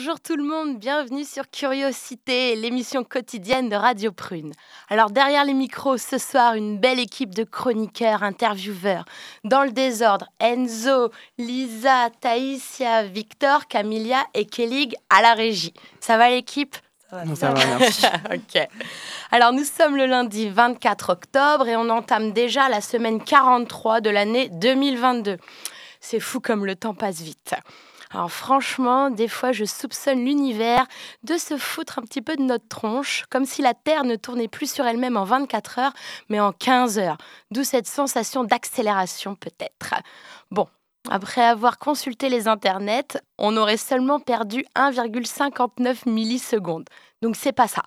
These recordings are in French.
Bonjour tout le monde, bienvenue sur Curiosité, l'émission quotidienne de Radio Prune. Alors derrière les micros, ce soir, une belle équipe de chroniqueurs, intervieweurs. Dans le désordre, Enzo, Lisa, Taïsia, Victor, Camilia et Kellig à la régie. Ça va l'équipe? Ça va, merci. ok. Alors nous sommes le lundi 24 octobre et on entame déjà la semaine 43 de l'année 2022. C'est fou comme le temps passe vite. Alors franchement, des fois, je soupçonne l'univers de se foutre un petit peu de notre tronche, comme si la Terre ne tournait plus sur elle-même en 24 heures, mais en 15 heures. D'où cette sensation d'accélération peut-être. Bon, après avoir consulté les internets, on aurait seulement perdu 1,59 millisecondes. Donc c'est pas ça.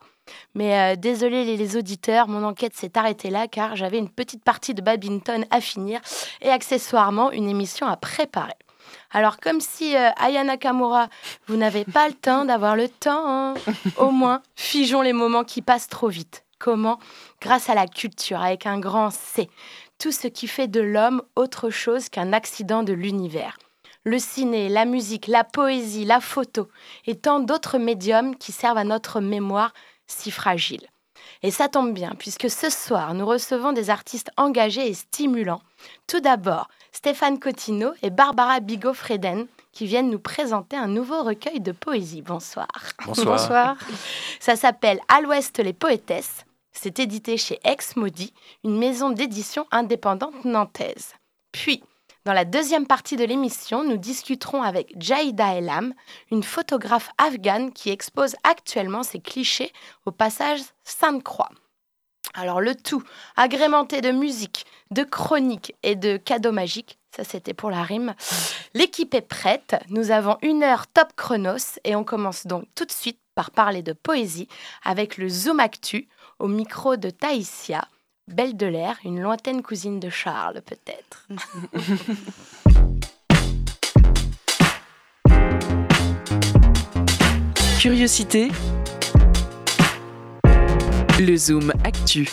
Mais euh, désolé les, auditeurs, mon enquête s'est arrêtée là car j'avais une petite partie de badminton à finir et accessoirement une émission à préparer. Alors, comme si euh, Aya Nakamura, vous n'avez pas le temps d'avoir le temps, hein. au moins, figeons les moments qui passent trop vite. Comment? Grâce à la culture, avec un grand C. Tout ce qui fait de l'homme autre chose qu'un accident de l'univers. Le ciné, la musique, la poésie, la photo et tant d'autres médiums qui servent à notre mémoire si fragile. Et ça tombe bien, puisque ce soir, nous recevons des artistes engagés et stimulants. Tout d'abord, Stéphane Cotineau et Barbara Bigot-Freden, qui viennent nous présenter un nouveau recueil de poésie. Bonsoir. Bonsoir. Ça s'appelle À l'Ouest les poétesses. C'est édité chez Ex Maudit, une maison d'édition indépendante nantaise. Puis, dans la deuxième partie de l'émission, nous discuterons avec Jaïda Elam, une photographe afghane qui expose actuellement ses clichés au passage Sainte-Croix. Alors le tout, agrémenté de musique, de chroniques et de cadeaux magiques, ça c'était pour la rime. L'équipe est prête, nous avons une heure top chronos et on commence donc tout de suite par parler de poésie avec le Zoom Actu au micro de Taïsia. Belle de l'air, une lointaine cousine de Charles, peut-être. Curiosité. Le Zoom Actu.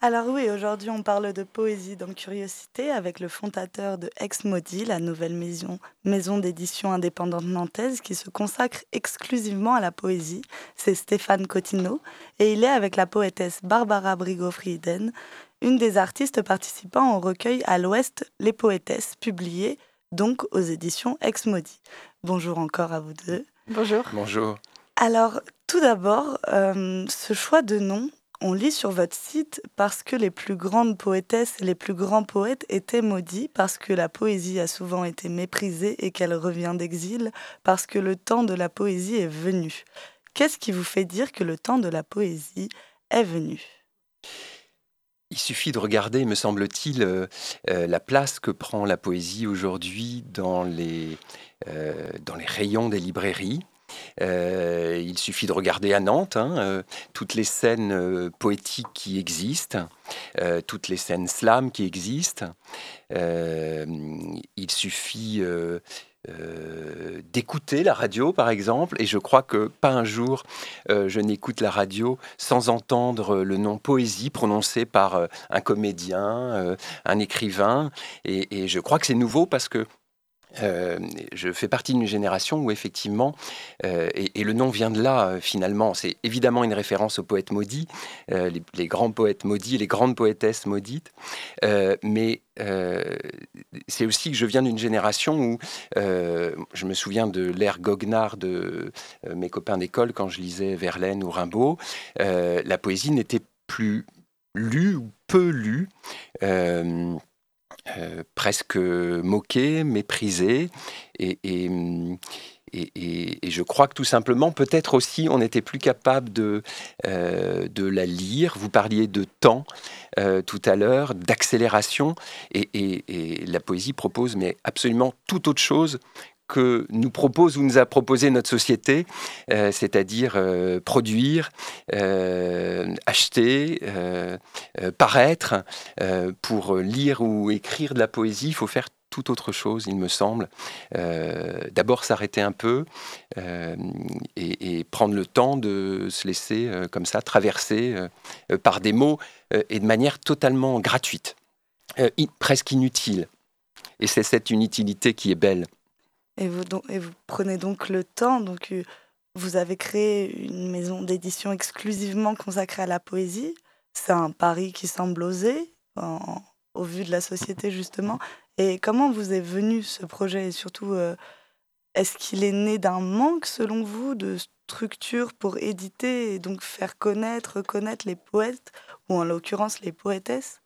Alors oui, aujourd'hui on parle de poésie dans Curiosité avec le fondateur de Ex Maudit, la nouvelle maison, maison d'édition indépendante nantaise qui se consacre exclusivement à la poésie. C'est Stéphane Cotineau et il est avec la poétesse Barbara Brigo-Frieden, une des artistes participant au recueil À l'Ouest, les poétesses, publié donc aux éditions Ex Maudit. Bonjour encore à vous deux. Bonjour. Bonjour. Alors, tout d'abord, euh, ce choix de nom, on lit sur votre site parce que les plus grandes poétesses et les plus grands poètes étaient maudits, parce que la poésie a souvent été méprisée et qu'elle revient d'exil, parce que le temps de la poésie est venu. Qu'est-ce qui vous fait dire que le temps de la poésie est venu? Il suffit de regarder, me semble-t-il, euh, euh, la place que prend la poésie aujourd'hui dans les, dans les rayons des librairies. Euh, il suffit de regarder à Nantes hein, euh, toutes les scènes euh, poétiques qui existent, toutes les scènes slam qui existent. Il suffit d'écouter la radio, par exemple, et je crois que pas un jour je n'écoute la radio sans entendre le nom poésie prononcé par un comédien, un écrivain, et je crois que c'est nouveau parce que euh, je fais partie d'une génération où effectivement, euh, et, le nom vient de là euh, finalement, c'est évidemment une référence aux poètes maudits, les, les grands poètes maudits, les grandes poétesses maudites, mais c'est aussi que je viens d'une génération où je me souviens de l'ère goguenard de mes copains d'école quand je lisais Verlaine ou Rimbaud, la poésie n'était plus lue ou peu lue. Euh, presque moqué, méprisé. Et, et, et- je crois que tout simplement, peut-être aussi, on n'était plus capable de, euh, de la lire. Vous parliez de temps euh, tout à l'heure, d'accélération. Et la poésie propose, mais absolument tout autre chose que nous propose ou nous a proposé notre société, euh, c'est-à-dire euh, produire, euh, acheter, paraître. pour lire ou écrire de la poésie, il faut faire tout autre chose, il me semble. D'abord s'arrêter un peu et, et, prendre le temps de se laisser comme ça traverser par des mots et de manière totalement gratuite, presque inutile. Et c'est cette inutilité qui est belle. Et vous, prenez donc le temps, donc euh, vous avez créé une maison d'édition exclusivement consacrée à la poésie. C'est un pari qui semble osé, au vu de la société justement. Et comment vous est venu ce projet? Et surtout, euh, est-ce qu'il est né d'un manque, selon vous, de structure pour éditer et donc faire connaître, reconnaître les poètes, ou en l'occurrence les poétesses?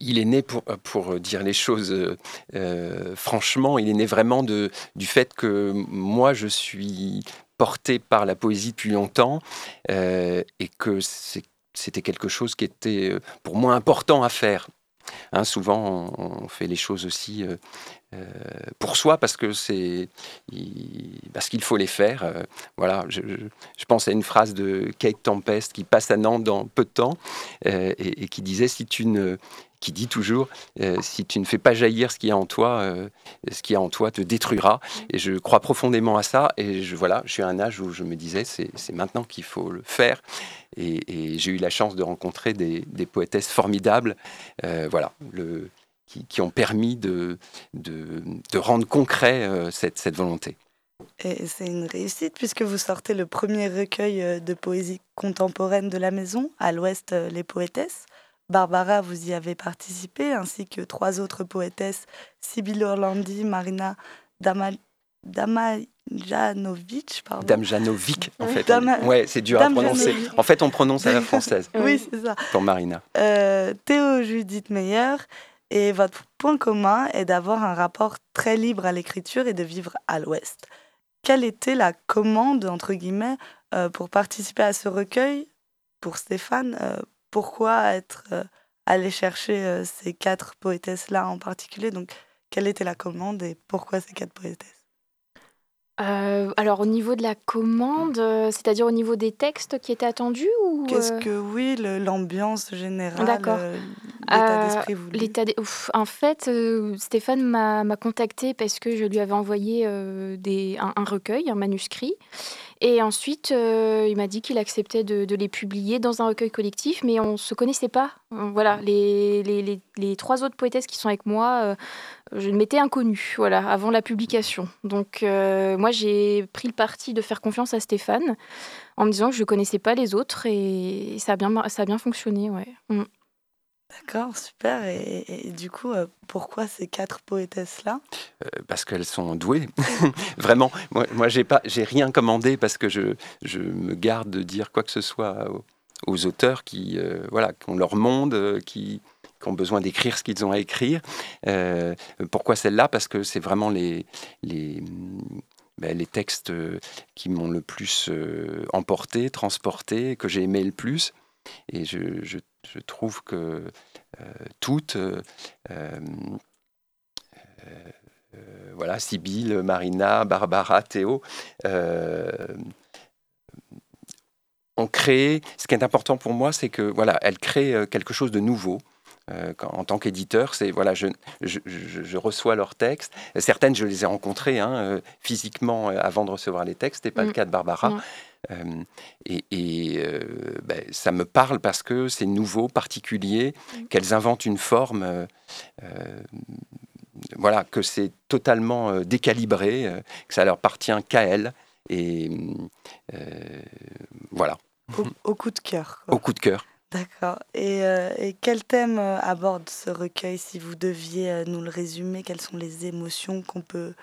Il est né, pour, pour dire les choses euh, euh, franchement, il est né vraiment de, du fait que moi, je suis porté par la poésie depuis longtemps euh, et que c'était quelque chose qui était pour moi important à faire. Hein, souvent, on, fait les choses aussi pour soi parce que c'est parce qu'il faut les faire. voilà, je, je, pense à une phrase de Kate Tempest qui passe à Nantes dans peu de temps et, et, qui disait si tu ne qui dit toujours euh, si tu ne fais pas jaillir ce qui est en toi, euh, ce qui est en toi te détruira. Et je crois profondément à ça. Et je, voilà, je suis à un âge où je me disais c'est maintenant qu'il faut le faire. Et, j'ai eu la chance de rencontrer des, poétesses formidables, euh, voilà, le, qui, ont permis de, de, rendre concret cette, cette volonté. Et c'est une réussite puisque vous sortez le premier recueil de poésie contemporaine de la maison, à l'ouest les poétesses. Barbara, vous y avez participé, ainsi que trois autres poétesses, Sibylle Orlandi, Marina Damjanovic. Pardon. Damjanovic, en fait. Ouais, c'est dur à prononcer. En fait, on prononce à la française. oui, c'est ça. Pour Marina. Euh, Théo Judith Meyer. Et votre point commun est d'avoir un rapport très libre à l'écriture et de vivre à l'ouest. Quelle était la commande, entre guillemets, euh, pour participer à ce recueil? Pour Stéphane euh, pourquoi être euh, allé chercher ces quatre poétesses-là en particulier? Donc, quelle était la commande et pourquoi ces quatre poétesses? Euh, alors au niveau de la commande, c'est-à-dire au niveau des textes qui étaient attendus ou Qu'est-ce que oui, l'ambiance générale, D'accord. l'état d'esprit voulu. L'état En fait, Stéphane m'a contacté parce que je lui avais envoyé des, un, recueil, un manuscrit, et ensuite, euh, il m'a dit qu'il acceptait de, les publier dans un recueil collectif, mais on ne se connaissait pas. Euh, voilà, les, les, les, trois autres poétesses qui sont avec moi, euh, je m'étais inconnue, voilà, avant la publication. Donc, moi, j'ai pris le parti de faire confiance à Stéphane en me disant que je ne connaissais pas les autres et ça a bien, ça a bien fonctionné, ouais. Mm. D'accord, super. Et, du coup, euh, pourquoi ces quatre poétesses-là? Euh, Parce qu'elles sont douées. Vraiment, moi, moi j'ai pas, j'ai rien commandé parce que je, je, me garde de dire quoi que ce soit aux, auteurs qui, euh, voilà, qui ont leur monde, qui, qui ont besoin d'écrire ce qu'ils ont à écrire. pourquoi celle-là? Parce que c'est vraiment les, les, ben, les textes qui m'ont le plus emporté, transporté, que j'ai aimé le plus. Et je, je trouve que euh, toutes, euh, euh, voilà, Sibylle, Marina, Barbara, Théo, ont créé. Ce qui est important pour moi, c'est que voilà, elles créent quelque chose de nouveau. En tant qu'éditeur, c'est voilà, je, je, reçois leurs textes. Certaines, je les ai rencontrées hein, physiquement avant de recevoir les textes. C'était pas le mm. cas de Barbara. Euh, et, euh, ben, ça me parle parce que c'est nouveau, particulier, mm. qu'elles inventent une forme, euh, voilà, que c'est totalement décalibré, que ça leur appartient qu'à elles. Et voilà. Au, coup de cœur. Au coup de cœur. D'accord. Et, et, quel thème aborde ce recueil Si vous deviez nous le résumer, quelles sont les émotions qu'on peut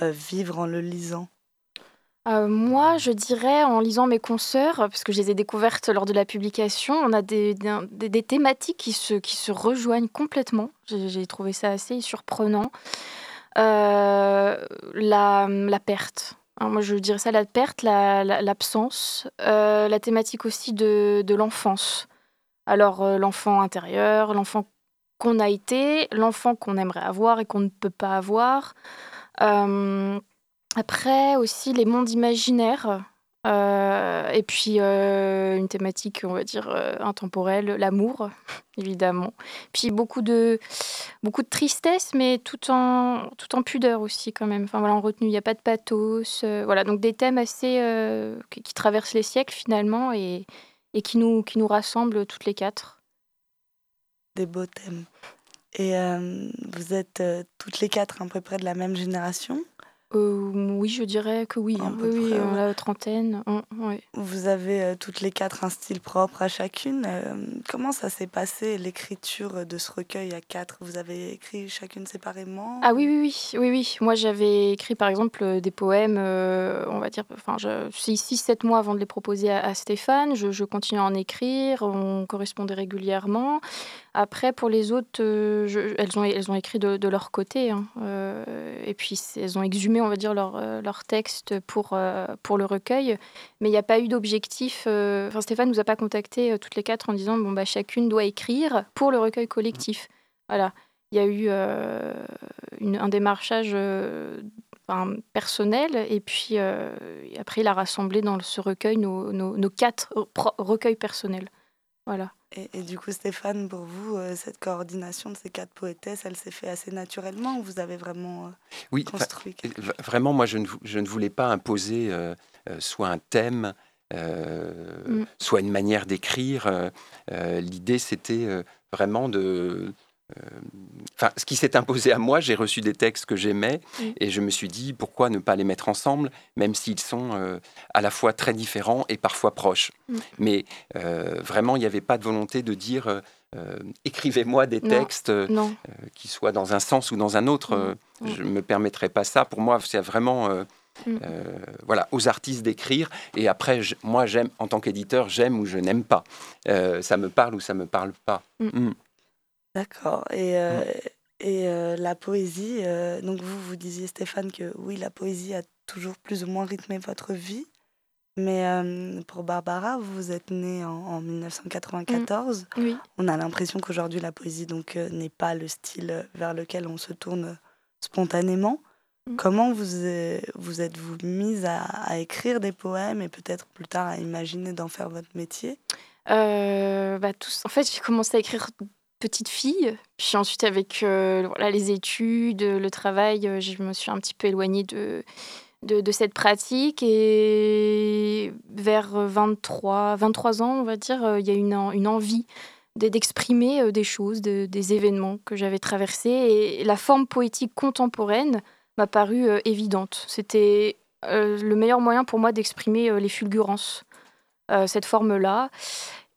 vivre en le lisant? Euh, moi, je dirais, en lisant mes consoeurs, parce que je les ai découvertes lors de la publication, on a des, des, thématiques qui se, qui se rejoignent complètement. J'ai trouvé ça assez surprenant. Euh, la, la, perte. moi, je dirais ça, la perte, l'absence, la, euh, la thématique aussi de, de l'enfance. Alors, l'enfant intérieur, l'enfant qu'on a été, l'enfant qu'on aimerait avoir et qu'on ne peut pas avoir. après aussi les mondes imaginaires. Euh, et puis euh, une thématique, on va dire, euh, intemporelle, l'amour, évidemment. Puis beaucoup de, beaucoup de tristesse, mais tout en, tout en pudeur aussi, quand même. Enfin, voilà, en retenue, il n'y a pas de pathos. voilà, donc des thèmes assez. Qui, qui, traversent les siècles, finalement, et, et qui, nous, qui nous rassemblent toutes les quatre. Des beaux thèmes. Et vous êtes toutes les quatre à peu près de la même génération? Euh, oui, je dirais que oui. Hein. oui, la trentaine. Vous avez euh, toutes les quatre un style propre à chacune. Euh, comment ça s'est passé l'écriture de ce recueil à quatre? Vous avez écrit chacune séparément Ah oui, oui, oui, oui, oui. Moi, j'avais écrit par exemple des poèmes, on va dire, enfin, 6-7 mois avant de les proposer à, Stéphane. Je, je continuais à en écrire, on correspondait régulièrement. Après, pour les autres, elles, ont, elles ont écrit de, leur côté. Hein. et puis, elles ont exhumé on va dire, leur, euh, leur texte pour, euh, pour le recueil. Mais il n'y a pas eu d'objectif. Euh, enfin, Stéphane nous a pas contacté toutes les quatre en disant bon, bah, chacune doit écrire pour le recueil collectif. Voilà. Il y a eu un démarchage personnel et puis après, il a rassemblé dans ce recueil nos, nos quatre recueils personnels. Voilà. Et, du coup, Stéphane, pour vous, euh, cette coordination de ces quatre poétesses, elle s'est fait assez naturellement ou vous avez vraiment euh, oui, construit Vraiment, moi, je ne, je ne, voulais pas imposer euh, soit un thème, mm. soit une manière d'écrire. L'idée, c'était vraiment de, Enfin, ce qui s'est imposé à moi, j'ai reçu des textes que j'aimais mm. et je me suis dit pourquoi ne pas les mettre ensemble, même s'ils sont euh, à la fois très différents et parfois proches. Mm. Mais euh, vraiment, il n'y avait pas de volonté de dire euh, écrivez-moi des textes qui soient dans un sens ou dans un autre. Mm. Je ne me permettrai pas ça. Pour moi, c'est vraiment voilà, aux artistes d'écrire. Et après, moi, j'aime, en tant qu'éditeur, j'aime ou je n'aime pas. ça me parle ou ça me parle pas. D'accord. Et, euh, et euh, la poésie, euh, donc vous, vous disiez Stéphane que oui, la poésie a toujours plus ou moins rythmé votre vie. Mais pour Barbara, vous êtes née en, 1994. Mmh. Oui. On a l'impression qu'aujourd'hui, la poésie donc n'est pas le style vers lequel on se tourne spontanément. Mmh. Comment vous vous êtes-vous mise à, à, écrire des poèmes et peut-être plus tard à imaginer d'en faire votre métier? Bah, tous, En fait, j'ai commencé à écrire petite fille. Puis ensuite, avec euh, voilà, les études, le travail, euh, je me suis un petit peu éloignée de, de, cette pratique. Et vers 23, 23 ans, on va dire, euh, il y a une, une envie d'exprimer des choses, des événements que j'avais traversés. Et la forme poétique contemporaine m'a paru évidente. C'était le meilleur moyen pour moi d'exprimer les fulgurances, cette forme-là.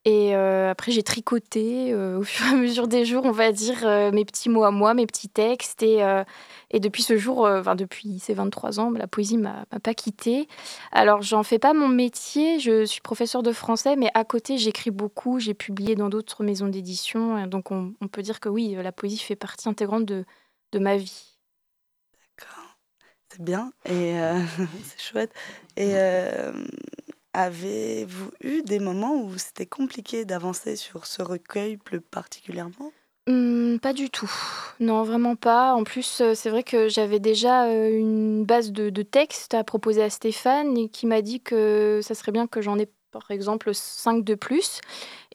Et euh, après, j'ai tricoté euh, au fur et à mesure des jours, on va dire, euh, mes petits mots à moi, mes petits textes. Et, depuis ce jour, enfin, depuis ces 23 ans, la poésie m'a pas quittée. Alors, j'en fais pas mon métier. Je suis professeur de français, mais à côté, j'écris beaucoup. J'ai publié dans d'autres maisons d'édition. Donc, on, on, peut dire que oui, la poésie fait partie intégrante de, de ma vie. D'accord. C'est bien. Et c'est chouette. Et Avez-vous eu des moments où c'était compliqué d'avancer sur ce recueil plus particulièrement? Mmh, Pas du tout. Non, vraiment pas. En plus, euh, c'est vrai que j'avais déjà euh, une base de, de textes à proposer à Stéphane et qui m'a dit que ça serait bien que j'en ai par exemple cinq de plus.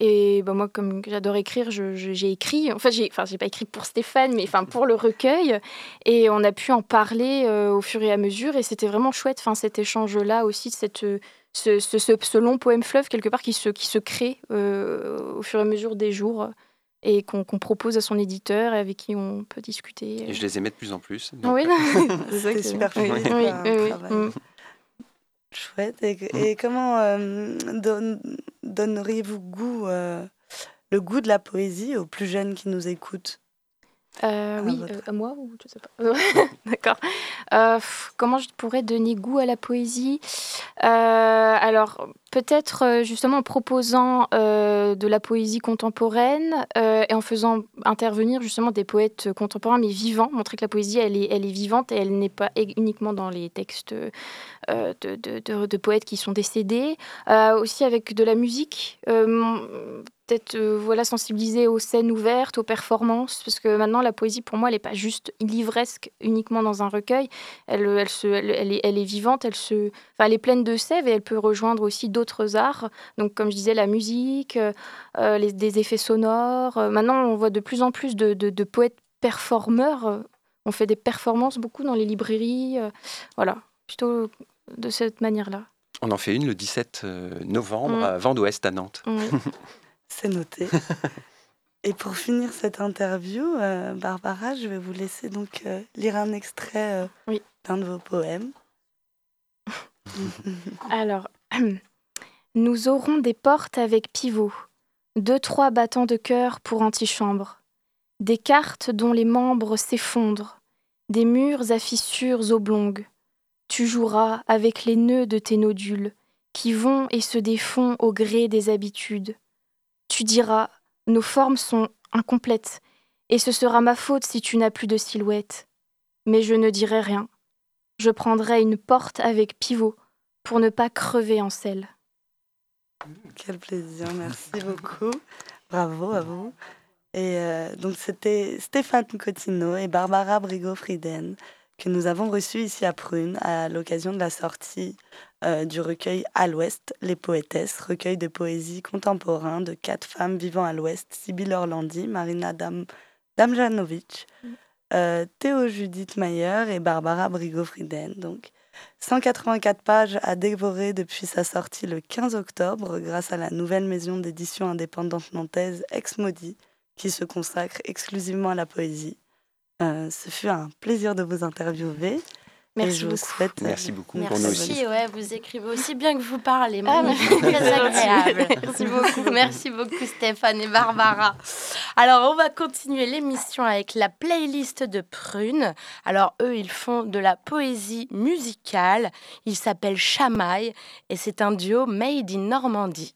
Et bah, moi, comme j'adore écrire, j'ai écrit. Enfin, j'ai enfin, pas écrit pour Stéphane, mais enfin, pour le recueil. Et on a pu en parler euh, au fur et à mesure. Et c'était vraiment chouette, enfin, cet échange-là aussi, cette ce, ce, long poème fleuve, quelque part, qui se, qui se crée euh, au fur et à mesure des jours et qu'on propose à son éditeur et avec qui on peut discuter. Et je les aimais de plus en plus. Oui, c'est super chouette. Oui, oui, mm. Chouette. Et, comment euh, donneriez-vous goût, euh, le goût de la poésie aux plus jeunes qui nous écoutent? Euh, oui, euh, à moi ou je sais pas. D'accord. Euh, comment je pourrais donner goût à la poésie? Alors, peut-être justement en proposant de la poésie contemporaine et en faisant intervenir justement des poètes contemporains mais vivants, montrer que la poésie elle est, vivante et elle n'est pas uniquement dans les textes de, poètes qui sont décédés. aussi avec de la musique peut-être euh, voilà, sensibiliser aux scènes ouvertes, aux performances, parce que maintenant la poésie pour moi elle n'est pas juste livresque uniquement dans un recueil, elle, est, vivante, elle, elle est pleine de sève et elle peut rejoindre aussi d'autres arts, donc comme je disais la musique, euh, les, des effets sonores. Maintenant on voit de plus en plus de, de, de poètes performeurs, on fait des performances beaucoup dans les librairies, voilà, plutôt de cette manière-là. On en fait une le 17 novembre mmh. à Vent d'Ouest à Nantes. Oui. C'est noté. Et pour finir cette interview, euh, Barbara, je vais vous laisser donc euh, lire un extrait euh, oui. d'un de vos poèmes. Alors, nous aurons des portes avec pivot, deux, trois battants de cœur pour antichambre, des cartes dont les membres s'effondrent, des murs à fissures oblongues. Tu joueras avec les nœuds de tes nodules, qui vont et se défont au gré des habitudes tu diras Nos formes sont incomplètes, et ce sera ma faute si tu n'as plus de silhouette. Mais je ne dirai rien. Je prendrai une porte avec pivot pour ne pas crever en selle. Quel plaisir, merci beaucoup. Bravo à vous. Et euh, donc c'était Stéphane Cotino et Barbara Brigo-Frieden que nous avons reçus ici à Prune à l'occasion de la sortie euh, du recueil À l'Ouest, Les Poétesses, recueil de poésie contemporain de quatre femmes vivant à l'Ouest, Sibylle Orlandi, Marina Dam Damjanovic, mm. euh, Théo Judith Mayer et Barbara Brigo-Frieden. Donc, 184 pages à dévorer depuis sa sortie le 15 octobre grâce à la nouvelle maison d'édition indépendante nantaise Ex Maudit qui se consacre exclusivement à la poésie. Euh, ce fut un plaisir de vous interviewer. Merci je vous beaucoup. Souhaite... Merci beaucoup Merci, pour nous aussi. Ouais, vous écrivez aussi bien que vous parlez. Ah, très agréable. Merci beaucoup. Merci beaucoup Stéphane et Barbara. Alors, on va continuer l'émission avec la playlist de Prune. Alors, eux, ils font de la poésie musicale. Ils s'appellent Chamaille et c'est un duo made in Normandie.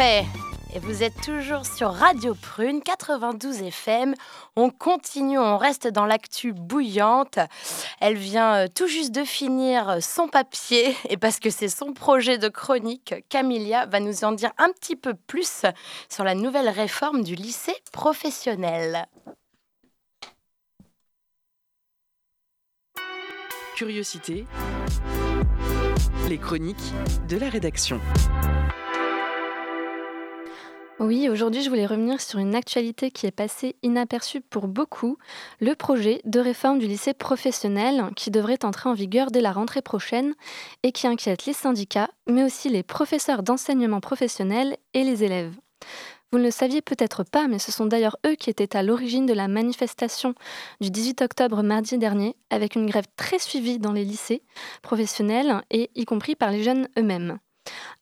Et vous êtes toujours sur Radio Prune 92 FM. On continue, on reste dans l'actu bouillante. Elle vient euh, tout juste de finir son papier et parce que c'est son projet de chronique, Camilia va nous en dire un petit peu plus sur la nouvelle réforme du lycée professionnel. Curiosité. Les chroniques de la rédaction. Oui, aujourd'hui, je voulais revenir sur une actualité qui est passée inaperçue pour beaucoup, le projet de réforme du lycée professionnel qui devrait entrer en vigueur dès la rentrée prochaine et qui inquiète les syndicats, mais aussi les professeurs d'enseignement professionnel et les élèves. Vous ne le saviez peut-être pas, mais ce sont d'ailleurs eux qui étaient à l'origine de la manifestation du 18 octobre mardi dernier, avec une grève très suivie dans les lycées professionnels et y compris par les jeunes eux-mêmes.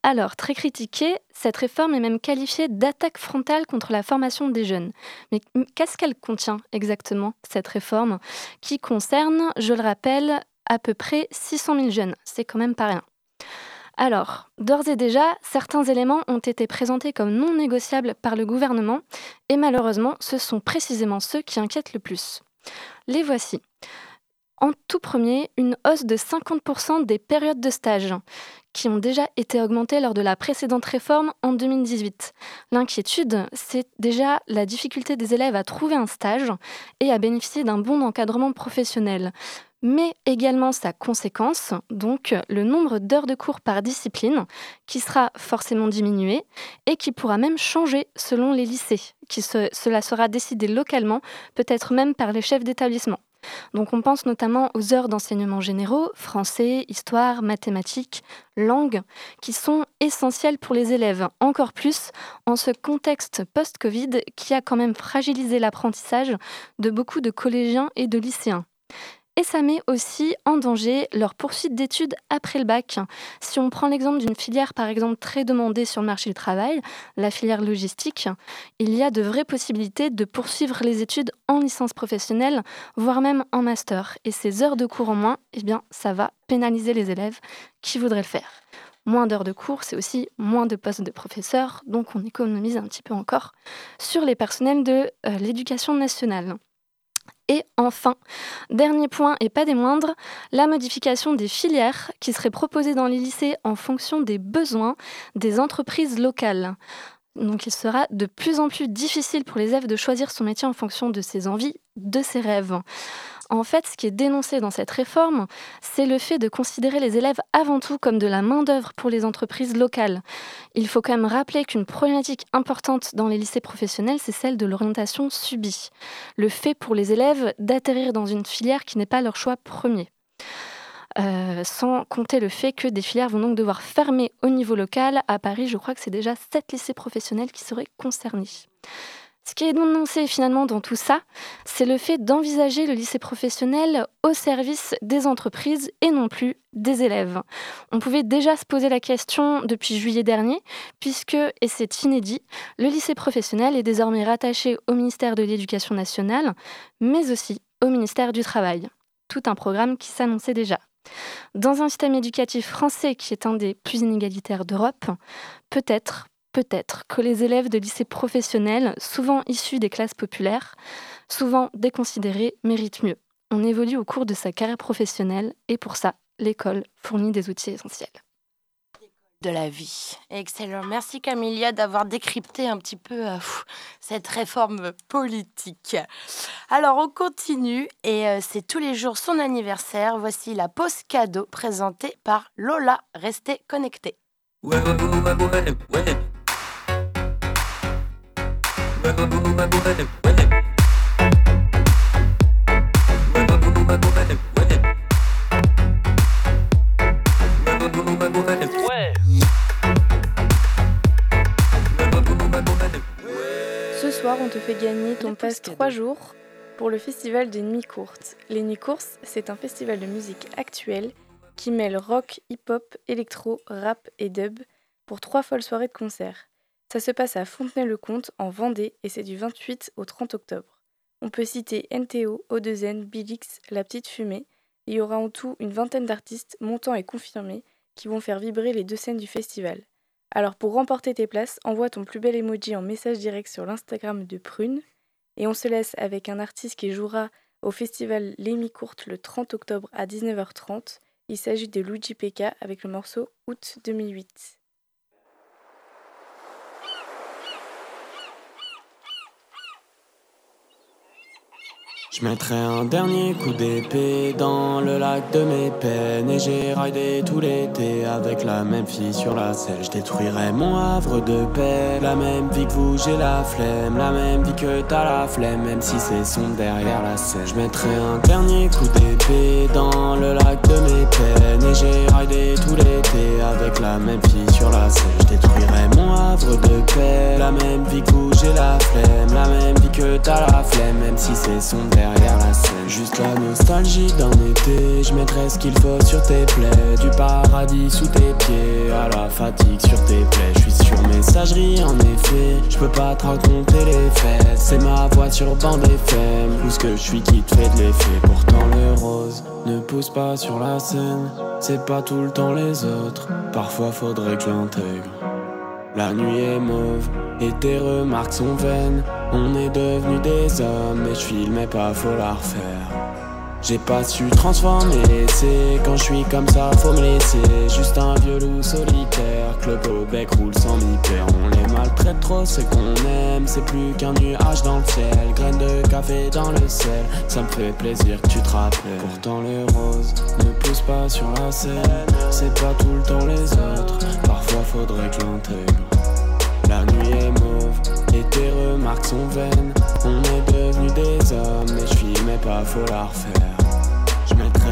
Alors, très critiquée, cette réforme est même qualifiée d'attaque frontale contre la formation des jeunes. Mais qu'est-ce qu'elle contient exactement, cette réforme, qui concerne, je le rappelle, à peu près 600 000 jeunes? C'est quand même pas rien. Alors, d'ores et déjà, certains éléments ont été présentés comme non négociables par le gouvernement, et malheureusement, ce sont précisément ceux qui inquiètent le plus. Les voici. En tout premier, une hausse de 50% des périodes de stage, qui ont déjà été augmentées lors de la précédente réforme en 2018. L'inquiétude, c'est déjà la difficulté des élèves à trouver un stage et à bénéficier d'un bon encadrement professionnel mais également sa conséquence, donc le nombre d'heures de cours par discipline, qui sera forcément diminué et qui pourra même changer selon les lycées, qui cela sera décidé localement, peut-être même par les chefs d'établissement. Donc on pense notamment aux heures d'enseignement généraux, français, histoire, mathématiques, langue, qui sont essentielles pour les élèves, encore plus en ce contexte post-Covid qui a quand même fragilisé l'apprentissage de beaucoup de collégiens et de lycéens et ça met aussi en danger leur poursuite d'études après le bac. Si on prend l'exemple d'une filière par exemple très demandée sur le marché du travail, la filière logistique, il y a de vraies possibilités de poursuivre les études en licence professionnelle, voire même en master. Et ces heures de cours en moins, eh bien, ça va pénaliser les élèves qui voudraient le faire. Moins d'heures de cours, c'est aussi moins de postes de professeurs, donc on économise un petit peu encore sur les personnels de euh, l'éducation nationale. Et enfin, dernier point et pas des moindres, la modification des filières qui seraient proposées dans les lycées en fonction des besoins des entreprises locales. Donc il sera de plus en plus difficile pour les élèves de choisir son métier en fonction de ses envies, de ses rêves. En fait, ce qui est dénoncé dans cette réforme, c'est le fait de considérer les élèves avant tout comme de la main-d'œuvre pour les entreprises locales. Il faut quand même rappeler qu'une problématique importante dans les lycées professionnels, c'est celle de l'orientation subie. Le fait pour les élèves d'atterrir dans une filière qui n'est pas leur choix premier. Euh, sans compter le fait que des filières vont donc devoir fermer au niveau local. À Paris, je crois que c'est déjà sept lycées professionnels qui seraient concernés. Ce qui est dénoncé finalement dans tout ça, c'est le fait d'envisager le lycée professionnel au service des entreprises et non plus des élèves. On pouvait déjà se poser la question depuis juillet dernier, puisque, et c'est inédit, le lycée professionnel est désormais rattaché au ministère de l'Éducation nationale, mais aussi au ministère du Travail. Tout un programme qui s'annonçait déjà. Dans un système éducatif français qui est un des plus inégalitaires d'Europe, peut-être peut-être que les élèves de lycées professionnels, souvent issus des classes populaires, souvent déconsidérés, méritent mieux. On évolue au cours de sa carrière professionnelle et pour ça, l'école fournit des outils essentiels. De la vie. Excellent. Merci Camilia d'avoir décrypté un petit peu euh, cette réforme politique. Alors on continue et euh, c'est tous les jours son anniversaire. Voici la pause cadeau présentée par Lola. Restez connectés. Ce soir, on te fait gagner ton passe 3 jours pour le festival des Nuits Courtes. Les Nuits Courtes, c'est un festival de musique actuelle qui mêle rock, hip-hop, électro, rap et dub pour trois folles soirées de concert. Ça se passe à Fontenay-le-Comte, en Vendée, et c'est du 28 au 30 octobre. On peut citer NTO, O2N, Bilix, La Petite Fumée. il y aura en tout une vingtaine d'artistes montants et confirmés qui vont faire vibrer les deux scènes du festival. Alors pour remporter tes places, envoie ton plus bel emoji en message direct sur l'Instagram de Prune. Et on se laisse avec un artiste qui jouera au festival Lémi Courte le 30 octobre à 19h30. Il s'agit de Luigi Pekka avec le morceau Août 2008. Je mettrai un dernier coup d'épée dans le lac de mes peines Et j'ai raidé tout l'été avec la même fille sur la selle. Je détruirai mon havre de paix. La même vie que vous j'ai la flemme. La même vie que t'as la flemme Même si c'est sombre derrière la scène. Je mettrai un dernier coup d'épée dans le lac de mes peines Et j'ai raidé tout l'été avec la même fille sur la selle Je détruirai mon havre de paix. La même vie que vous j'ai la flemme. La même vie que t'as la flemme Même si c'est sombre derrière la. Juste la nostalgie d'un été. Je mettrai ce qu'il faut sur tes plaies. Du paradis sous tes pieds. À la fatigue sur tes plaies. Je suis sur messagerie en effet. Je peux pas te raconter les faits. C'est ma voiture bande FM. Où ce que je qui te fait de l'effet. Pourtant le rose ne pousse pas sur la scène. C'est pas tout le temps les autres. Parfois faudrait que l'intègre. La nuit est mauve et tes remarques sont vaines. On est devenus des hommes et je filmais pas, faut la refaire. J'ai pas su transformer l'essai. Quand je suis comme ça, faut me laisser. Juste un vieux loup solitaire. Club au bec roule sans mi-père. On les maltraite trop, c'est qu'on aime. C'est plus qu'un nuage dans le ciel. Graines de café dans le sel. Ça me fait plaisir que tu te rappelles. Pourtant, le rose ne pousse pas sur la scène. C'est pas tout le temps les autres. Parfois, faudrait que l'intègre. La nuit est tes remarques sont vaines. On est devenus des hommes, mais je filmais pas, faut la refaire.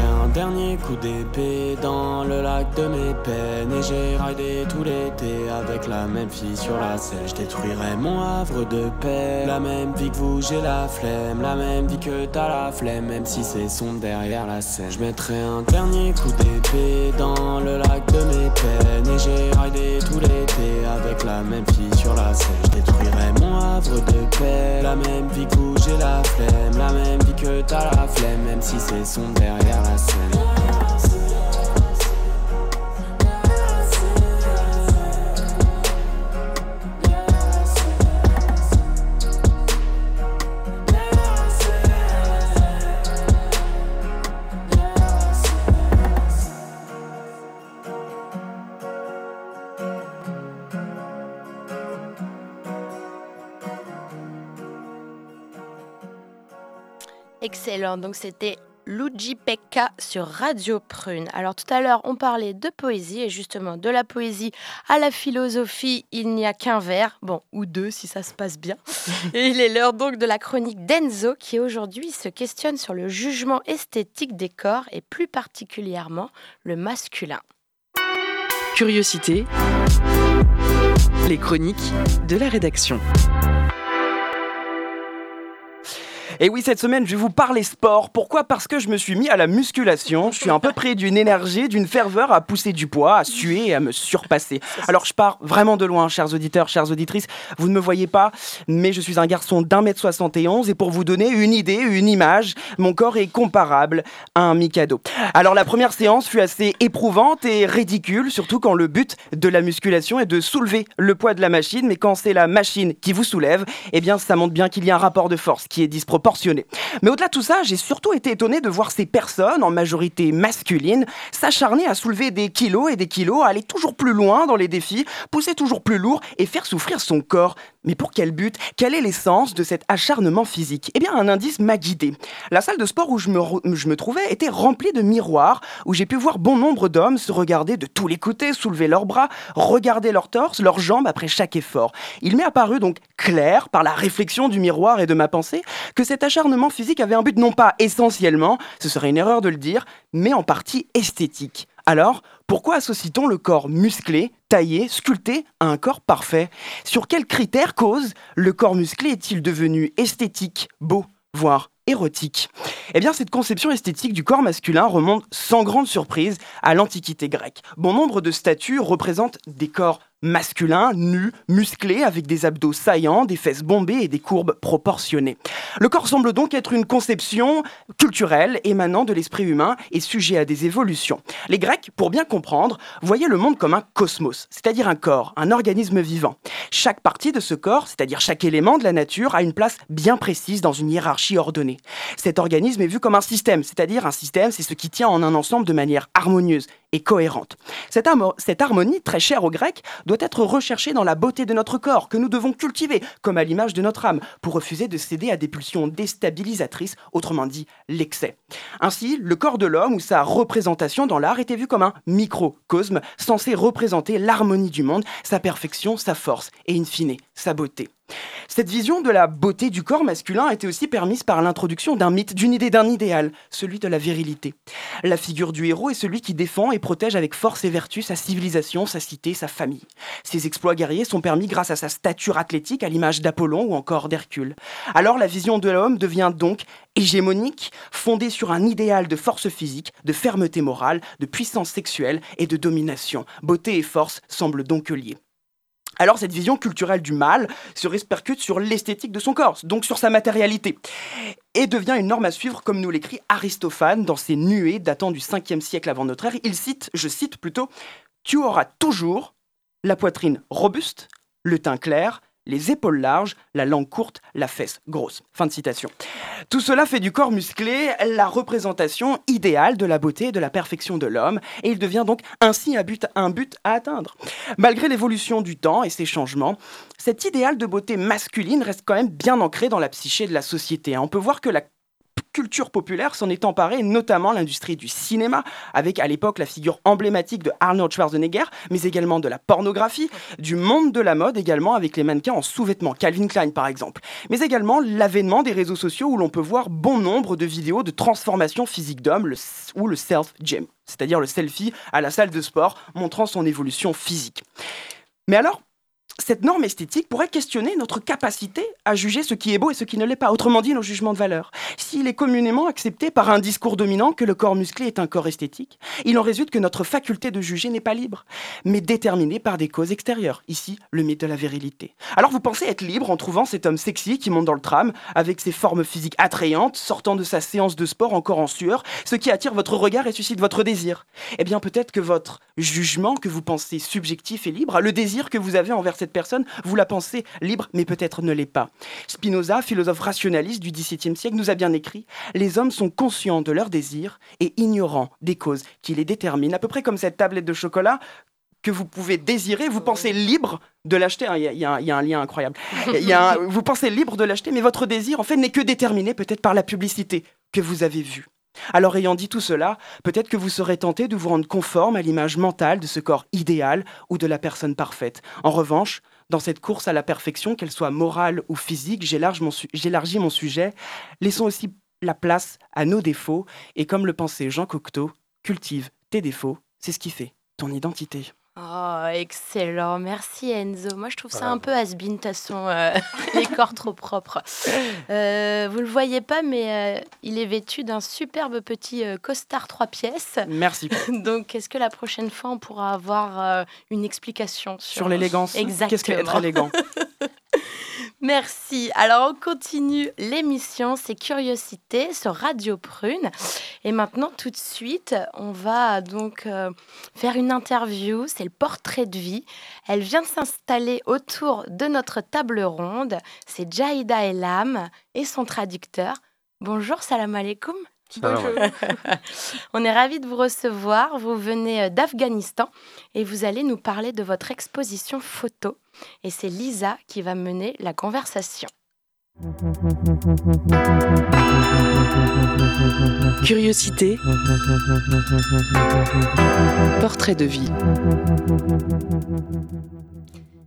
Un dernier coup d'épée dans le lac de mes peines Et j'ai raidé tout l'été avec la même fille sur la selle. Je détruirai mon havre de paix. La même vie que vous j'ai la flemme. La même vie que t'as la flemme Même si c'est sombre derrière la scène. Je mettrai un dernier coup d'épée dans le lac de mes peines Et j'ai raidé tout l'été avec la même fille sur la selle Je détruirai mon havre de paix. La même vie que vous j'ai la flemme. La même vie que t'as la flemme Même si c'est sombre derrière la Excellent, donc c'était Luigi Pekka sur Radio Prune. Alors tout à l'heure, on parlait de poésie et justement de la poésie à la philosophie, il n'y a qu'un vers, bon, ou deux si ça se passe bien. Et il est l'heure donc de la chronique d'Enzo qui aujourd'hui se questionne sur le jugement esthétique des corps et plus particulièrement le masculin. Curiosité, les chroniques de la rédaction. Et oui, cette semaine, je vais vous parler sport. Pourquoi? Parce que je me suis mis à la musculation. Je suis un peu près d'une énergie, d'une ferveur à pousser du poids, à suer et à me surpasser. Alors, je pars vraiment de loin, chers auditeurs, chères auditrices. Vous ne me voyez pas, mais je suis un garçon d'un mètre 71 et pour vous donner une idée, une image, mon corps est comparable à un Mikado. Alors, la première séance fut assez éprouvante et ridicule, surtout quand le but de la musculation est de soulever le poids de la machine, mais quand c'est la machine qui vous soulève, eh bien, ça montre bien qu'il y a un rapport de force qui est disproportionné mais au-delà de tout ça, j'ai surtout été étonné de voir ces personnes, en majorité masculines, s'acharner à soulever des kilos et des kilos, aller toujours plus loin dans les défis, pousser toujours plus lourd et faire souffrir son corps. Mais pour quel but? Quel est l'essence de cet acharnement physique? Eh bien, un indice m'a guidé. La salle de sport où je me, trouvais était remplie de miroirs, où j'ai pu voir bon nombre d'hommes se regarder de tous les côtés, soulever leurs bras, regarder leur torse, leurs jambes après chaque effort. Il m'est apparu donc clair, par la réflexion du miroir et de ma pensée, que cet acharnement physique avait un but non pas essentiellement, ce serait une erreur de le dire, mais en partie esthétique. Alors, pourquoi associe-t-on le corps musclé, taillé, sculpté à un corps parfait? Sur quels critères cause le corps musclé est-il devenu esthétique, beau, voire érotique? Eh bien, cette conception esthétique du corps masculin remonte sans grande surprise à l'Antiquité grecque. Bon nombre de statues représentent des corps masculin, nu, musclé, avec des abdos saillants, des fesses bombées et des courbes proportionnées. Le corps semble donc être une conception culturelle émanant de l'esprit humain et sujet à des évolutions. Les Grecs, pour bien comprendre, voyaient le monde comme un cosmos, c'est-à-dire un corps, un organisme vivant. Chaque partie de ce corps, c'est-à-dire chaque élément de la nature, a une place bien précise dans une hiérarchie ordonnée. Cet organisme est vu comme un système, c'est-à-dire un système, c'est ce qui tient en un ensemble de manière harmonieuse et cohérente. Cette, harmonie, très chère aux Grecs, doit être recherchée dans la beauté de notre corps, que nous devons cultiver, comme à l'image de notre âme, pour refuser de céder à des pulsions déstabilisatrices, autrement dit l'excès. Ainsi, le corps de l'homme ou sa représentation dans l'art était vu comme un microcosme censé représenter l'harmonie du monde, sa perfection, sa force et, in fine, sa beauté. Cette vision de la beauté du corps masculin été aussi permise par l'introduction d'un mythe, d'une idée, d'un idéal, celui de la virilité. La figure du héros est celui qui défend et protège avec force et vertu sa civilisation, sa cité, sa famille. Ses exploits guerriers sont permis grâce à sa stature athlétique, à l'image d'Apollon ou encore d'Hercule. Alors la vision de l'homme devient donc hégémonique, fondée sur un idéal de force physique, de fermeté morale, de puissance sexuelle et de domination. Beauté et force semblent donc liées. Alors cette vision culturelle du mal se répercute sur l'esthétique de son corps, donc sur sa matérialité, et devient une norme à suivre comme nous l'écrit Aristophane dans ses nuées datant du 5e siècle avant notre ère. Il cite, je cite plutôt, Tu auras toujours la poitrine robuste, le teint clair, les épaules larges, la langue courte, la fesse grosse. Fin de citation. Tout cela fait du corps musclé la représentation idéale de la beauté et de la perfection de l'homme, et il devient donc ainsi un but, un but à atteindre. Malgré l'évolution du temps et ses changements, cet idéal de beauté masculine reste quand même bien ancré dans la psyché de la société. On peut voir que la culture populaire s'en est emparée, notamment l'industrie du cinéma, avec à l'époque la figure emblématique de Arnold Schwarzenegger, mais également de la pornographie, du monde de la mode également, avec les mannequins en sous-vêtements, Calvin Klein par exemple, mais également l'avènement des réseaux sociaux où l'on peut voir bon nombre de vidéos de transformation physique d'homme ou le self-gym, c'est-à-dire le selfie à la salle de sport montrant son évolution physique. Mais alors, cette norme esthétique pourrait questionner notre capacité à juger ce qui est beau et ce qui ne l'est pas, autrement dit nos jugements de valeur. S'il est communément accepté par un discours dominant que le corps musclé est un corps esthétique, il en résulte que notre faculté de juger n'est pas libre, mais déterminée par des causes extérieures, ici le mythe de la virilité. Alors vous pensez être libre en trouvant cet homme sexy qui monte dans le tram, avec ses formes physiques attrayantes, sortant de sa séance de sport encore en sueur, ce qui attire votre regard et suscite votre désir? Eh bien peut-être que votre jugement que vous pensez subjectif et libre, le désir que vous avez envers cette personne, vous la pensez libre, mais peut-être ne l'est pas. Spinoza, philosophe rationaliste du XVIIe siècle, nous a bien écrit Les hommes sont conscients de leurs désirs et ignorants des causes qui les déterminent. À peu près comme cette tablette de chocolat que vous pouvez désirer, vous pensez libre de l'acheter. Il y, a un lien incroyable. vous pensez libre de l'acheter, mais votre désir, en fait, n'est que déterminé peut-être par la publicité que vous avez vue. Alors ayant dit tout cela, peut-être que vous serez tenté de vous rendre conforme à l'image mentale de ce corps idéal ou de la personne parfaite. En revanche, dans cette course à la perfection, qu'elle soit morale ou physique, j'élargis mon, sujet. Laissons aussi la place à nos défauts et comme le pensait Jean Cocteau, cultive tes défauts, c'est ce qui fait ton identité. Oh, excellent. Merci Enzo. Moi, je trouve ça un peu has-been, de façon, euh, les corps trop propres. Euh, vous le voyez pas, mais euh, il est vêtu d'un superbe petit euh, costard trois pièces. Merci. Donc, est-ce que la prochaine fois, on pourra avoir une explication sur, sur l'élégance Exactement. Qu'est-ce qu'être élégant? Merci. Alors on continue l'émission, c'est Curiosité sur Radio Prune. Et maintenant tout de suite, on va donc euh, faire une interview, c'est le portrait de vie. Elle vient s'installer autour de notre table ronde. C'est Jaïda Elam et son traducteur. Bonjour, salam alaikum. Bonjour. On est ravis de vous recevoir. Vous venez euh, d'Afghanistan et vous allez nous parler de votre exposition photo. Et c'est Lisa qui va mener la conversation. Curiosité. Portrait de vie.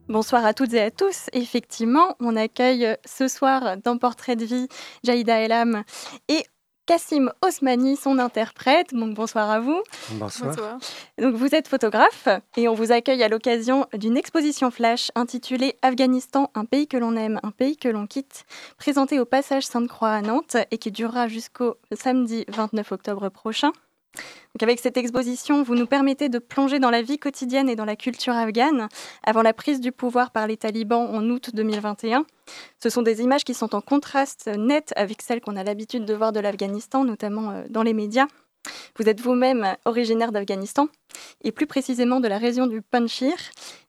Bonsoir à toutes et à tous. Effectivement, on accueille ce soir dans Portrait de vie Jaïda Elam et Kassim Osmani, son interprète. Donc bonsoir à vous. Bonsoir. Donc vous êtes photographe et on vous accueille à l'occasion d'une exposition flash intitulée Afghanistan, un pays que l'on aime, un pays que l'on quitte, présentée au passage Sainte-Croix à Nantes et qui durera jusqu'au samedi 29 octobre prochain. Donc avec cette exposition, vous nous permettez de plonger dans la vie quotidienne et dans la culture afghane avant la prise du pouvoir par les talibans en août 2021. Ce sont des images qui sont en contraste net avec celles qu'on a l'habitude de voir de l'Afghanistan, notamment euh, dans les médias. Vous êtes vous-même originaire d'Afghanistan et plus précisément de la région du Panjshir,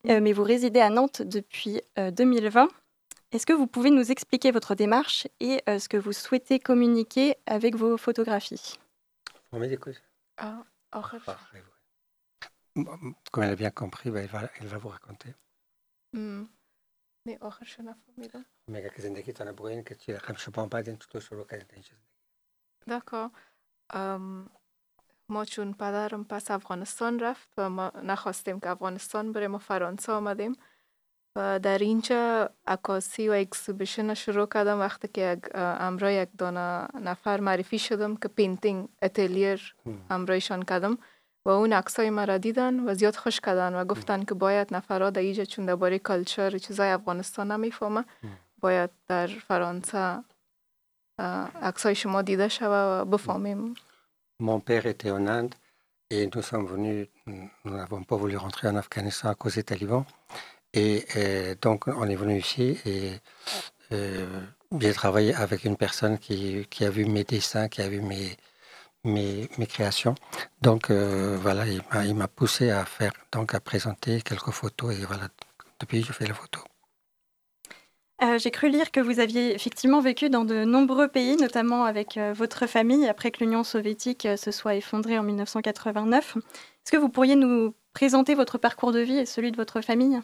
euh, mais vous résidez à Nantes depuis 2020. Euh, Est-ce que vous pouvez nous expliquer votre démarche et ce que vous souhaitez communiquer avec vos photographies? ah, Comme elle a bien compris, bah, elle, va, elle va vous raconter. Mm. D'accord. ما چون پدرم پس افغانستان رفت و ما نخواستیم که افغانستان بریم و فرانسه آمدیم و در اینجا عکاسی و اکسیبیشن شروع کردم وقتی که یک امرای یک دانه نفر معرفی شدم که پینتینگ اتلیر امرایشان کردم و اون عکسای مرا دیدن و زیاد خوش کردن و گفتن که باید نفرها در اینجا چون درباره کلچر چیزای افغانستان نمی‌فهمه باید در فرانسه عکسای شما دیده شوه و بفهمیم. Mon père était en Inde et nous sommes venus, nous n'avons pas voulu rentrer en Afghanistan à cause des talibans. Et, euh, donc, on est venu ici et euh, j'ai travaillé avec une personne qui, a vu mes dessins, qui a vu mes, mes, créations. Donc, euh, voilà, il m'a poussé à faire, donc à présenter quelques photos. Et voilà, depuis, je fais les photos. J'ai cru lire que vous aviez effectivement vécu dans de nombreux pays, notamment avec votre famille, après que l'Union soviétique se soit effondrée en 1989. Est-ce que vous pourriez nous présenter votre parcours de vie et celui de votre famille?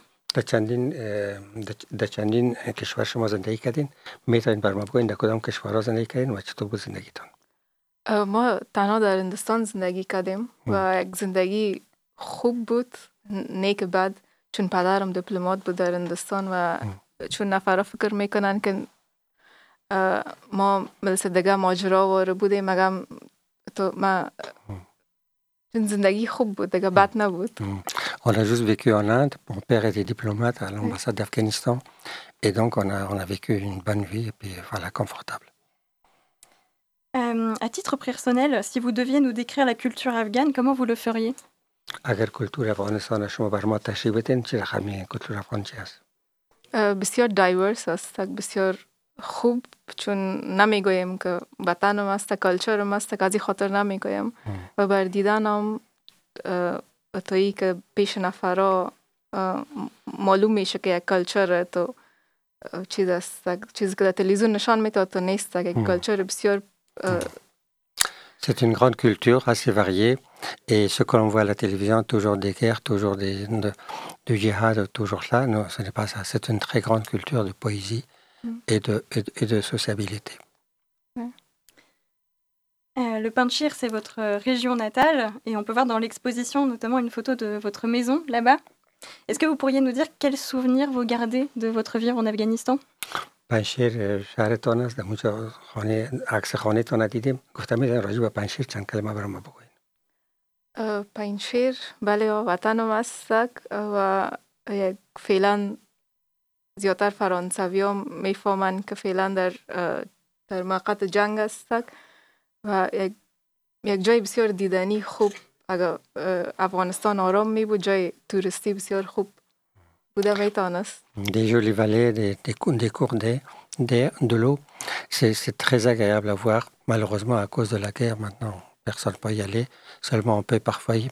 ما تنها در هندوستان زندگی کردیم و یک زندگی خوب بود نیک بد چون پدرم دیپلمات بود در هندوستان و چون نفرا فکر می‌کنن که ما مثل دیگه ماجرا واره بودیم مگم تو ما On a juste vécu en Inde. Mon père était diplomate à l'ambassade d'Afghanistan. Et donc, on a, on a vécu une bonne vie et puis voilà, confortable. Euh, à titre personnel, si vous deviez nous décrire la culture afghane, comment vous le feriez? euh, کلتور افغانستان شما بر ما تشریح بدین چه رقمی کلتور افغان چی است بسیار دایورس است بسیار خوب چون نمیگویم که وطنم است کلچرم است که از این خاطر نمیگویم و بر دیدنم تویی که پیش نفرا معلوم میشه که یک کلچر تو چیز است چیزی که در تلویزیون نشان میده تو نیست یک کلچر بسیار C'est une grande culture assez variée. Et ce que l'on voit à la télévision, toujours des guerres, toujours des, de, de djihad, toujours ça, non, ce n'est pas ça. C'est une très grande culture de poésie mm. et, de, et, et, de sociabilité. Euh, le Panchir, c'est votre région natale et on peut voir dans l'exposition notamment une photo de votre maison là-bas. Est-ce que vous pourriez nous dire quels souvenirs vous gardez de votre vie en Afghanistan پنشیر شهرتان است در اونجا خانه عکس خانه تان دیدیم گفتم میدن راجع به پنشیر چند کلمه برام بگوین پنشیر بله وطنم است و یک فعلا زیادتر فرانسوی هم میفهمند که فعلا در در موقت جنگ است و یک, یک جای بسیار دیدنی خوب اگر افغانستان آرام می بود جای توریستی بسیار خوب Des jolies vallées, des, des, des cours d'air, de l'eau. C'est très agréable à voir. Malheureusement, à cause de la guerre, maintenant, personne ne peut y aller. Seulement, on peut parfois y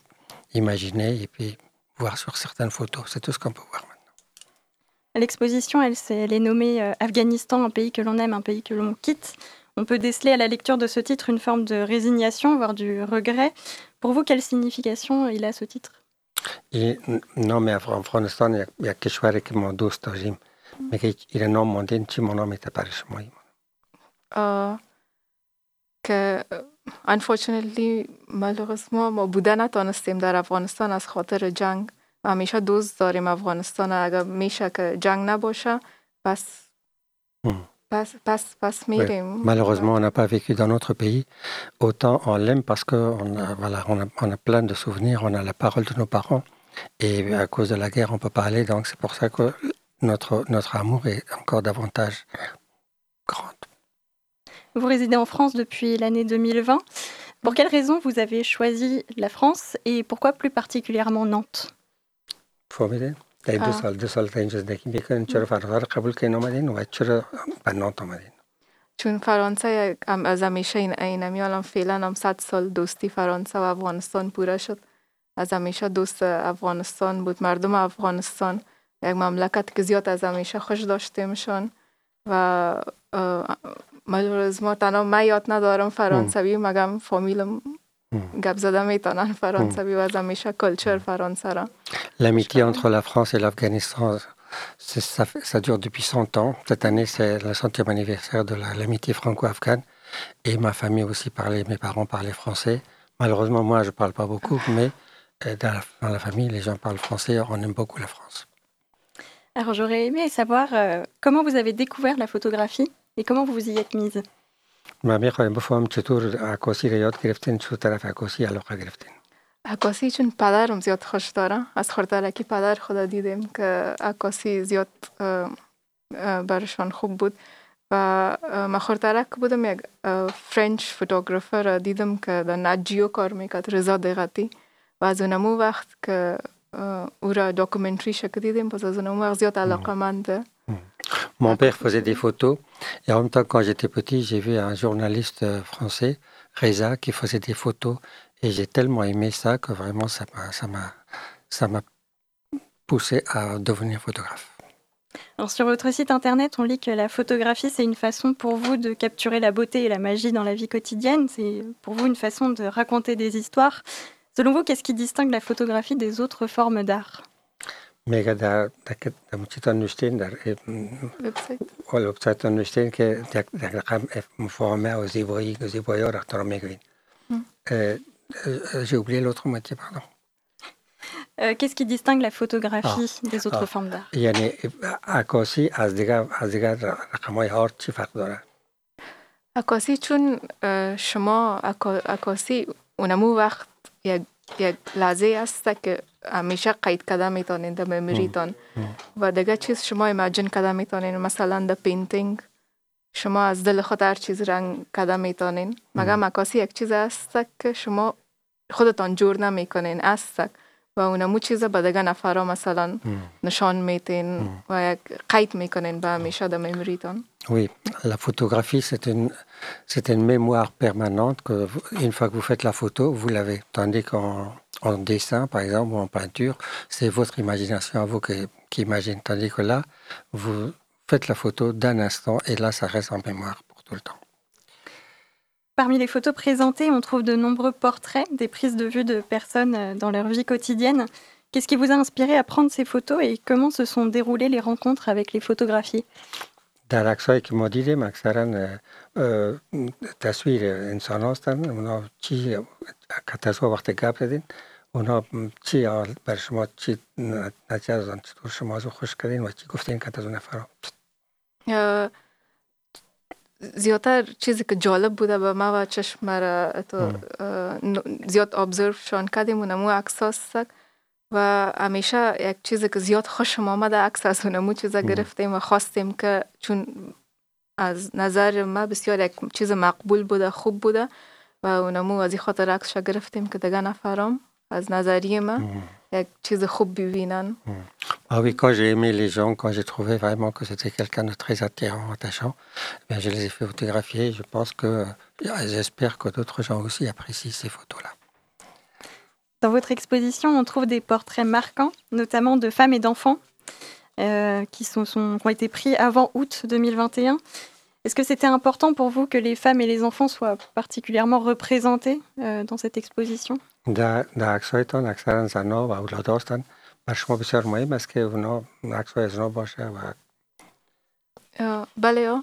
imaginer et puis voir sur certaines photos. C'est tout ce qu'on peut voir maintenant. L'exposition, elle, elle, est nommée euh, Afghanistan, un pays que l'on aime, un pays que l'on quitte. On peut déceler à la lecture de ce titre une forme de résignation, voire du regret. Pour vous, quelle signification il a ce titre i nome Afghanistan jak, jak کشوری که ما دوست داشتیم میگه این نام ماندین چی منامیت برای شما که unfortunately malheureusement ما بودن نتانستیم در افغانستان از خاطر جنگ و همیشه دوست داریم افغانستان اگر میشه که جنگ نباشه پس Passe, passe, passe ouais. Malheureusement, on n'a pas vécu dans notre pays. Autant on l'aime parce qu'on a, voilà, on a, on a, plein de souvenirs, on a la parole de nos parents. Et à cause de la guerre, on ne peut pas aller. Donc c'est pour ça que notre, notre amour est encore davantage grand. Vous résidez en France depuis l'année 2020. Pour quelles raisons vous avez choisi la France et pourquoi plus particulièrement Nantes فهمیدین در دو آه. سال دو سال تا اینجا زندگی می‌کنین چرا فردا رو قبول کردین اومدین؟ و چرا به آمدین چون فرانسه ام- از همیشه این اینمی الان فعلا هم صد سال دوستی فرانسه و افغانستان پوره شد. از همیشه دوست افغانستان بود. مردم افغانستان یک مملکت که زیاد از همیشه خوش داشتیمشان. و اه، مالورز ما تنها من یاد ندارم فرانسوی مگم فامیلم Hmm. Hmm. Hmm. L'amitié entre la France et l'Afghanistan, ça, dure depuis 100 ans. Cette année, c'est le centième anniversaire de l'amitié franco-afghane. Et ma famille aussi parlait, mes parents parlaient français. Malheureusement, moi, je ne parle pas beaucoup, mais euh, dans la, famille, les gens parlent français. On aime beaucoup la France. Alors, j'aurais aimé savoir euh, comment vous avez découvert la photographie et comment vous vous y êtes mise? من می‌خوایم بفهم چطور عکاسی را یاد گرفتین چطور طرف عکاسی علاقه گرفتین؟ عکاسی چون پدرم زیاد خوش داره. از خردلکی پدر خدا دیدیم که عکاسی زیاد برشان خوب بود. و اه، من خردلک بودم یک فرنچ فوتوگرافر را دیدم که در نجیو کار می‌کرد رضا دقتی. و از اونمو وقت که او را داکومنتری شکل دیدیم پس از اونمو وقت زیاد علاقه منده Mon père faisait des photos et en même temps, quand j'étais petit, j'ai vu un journaliste euh, français, Reza, qui faisait des photos et j'ai tellement aimé ça que vraiment ça m'a, poussé à devenir photographe. Alors sur votre site internet, on lit que la photographie, c'est une façon pour vous de capturer la beauté et la magie dans la vie quotidienne. C'est pour vous une façon de raconter des histoires. Selon vous, qu'est-ce qui distingue la photographie des autres formes d'art? میگه در در در چیتا نوشتین در وبسایت وبسایت نوشتین که یک یک رقم مفاهمه و زیبایی زیبایی را احترام می‌گوین J'ai oublié l'autre moitié, pardon. Qu'est-ce qui distingue la photographie des autres آه. formes d'art یعنی عکاسی از دیگر از دیگر رقم های آرت چی فرق داره؟ عکاسی چون شما عکا- عکاسی اونمو وقت یک, یک لحظه است که همیشه قید کرده می‌تونین در مموریتان و دیگه چیز شما ایمجین کرده می‌تونین. مثلا در پینتینگ شما از دل خود هر چیز رنگ کرده می‌تونین. مگه عکاسی یک چیز است که شما خودتان جور نمی‌کنین است. و اونمو چیز به دیگه نفرا مثلا نشان میتین و یک قید می‌کنین به همیشه در مموریتان Oui, la photographie, c'est une, c'est une mémoire permanente. Que une fois que vous faites la photo, vous l'avez. Tandis qu'en en dessin, par exemple, ou en peinture, c'est votre imagination à vous qui, qui imagine. Tandis que là, vous faites la photo d'un instant et là, ça reste en mémoire pour tout le temps. Parmi les photos présentées, on trouve de nombreux portraits, des prises de vue de personnes euh, dans leur vie quotidienne. Qu'est-ce qui vous a inspiré à prendre ces photos et comment se sont déroulées les rencontres avec les photographies? در عکسایی که ما دیدیم اکثرا تصویر انسان هستن اونا چی که تصویر وقت گپ زدین اونا چی بر شما چی نتیجه از آن چطور شما از خوش کردین و چی گفتین که از اون نفر زیادتر چیزی که جالب بوده به ما و چشم را تو زیاد ابزرو شان کردیم. اونمو عکس هست و همیشه یک چیزی که زیاد خوشم آمده عکس از اونمو چیزا گرفتیم و خواستیم که چون از نظر ما بسیار یک چیز مقبول بوده خوب بوده و اونمو از این خاطر عکسش گرفتیم که دیگه نفرام از نظریه ما یک چیز خوب ببینن Ah oui, quand j'ai aimé les gens, quand j'ai trouvé vraiment que c'était quelqu'un de très attirant, attachant, eh bien, je les ai fait photographier. Je pense que, euh, j'espère que d'autres gens aussi apprécient ces photos-là. Dans votre exposition, on trouve des portraits marquants, notamment de femmes et d'enfants, euh, qui, sont, sont- qui ont été pris avant août 2021. Est-ce que c'était important pour vous que les femmes et les enfants soient particulièrement représentés euh, dans cette exposition? در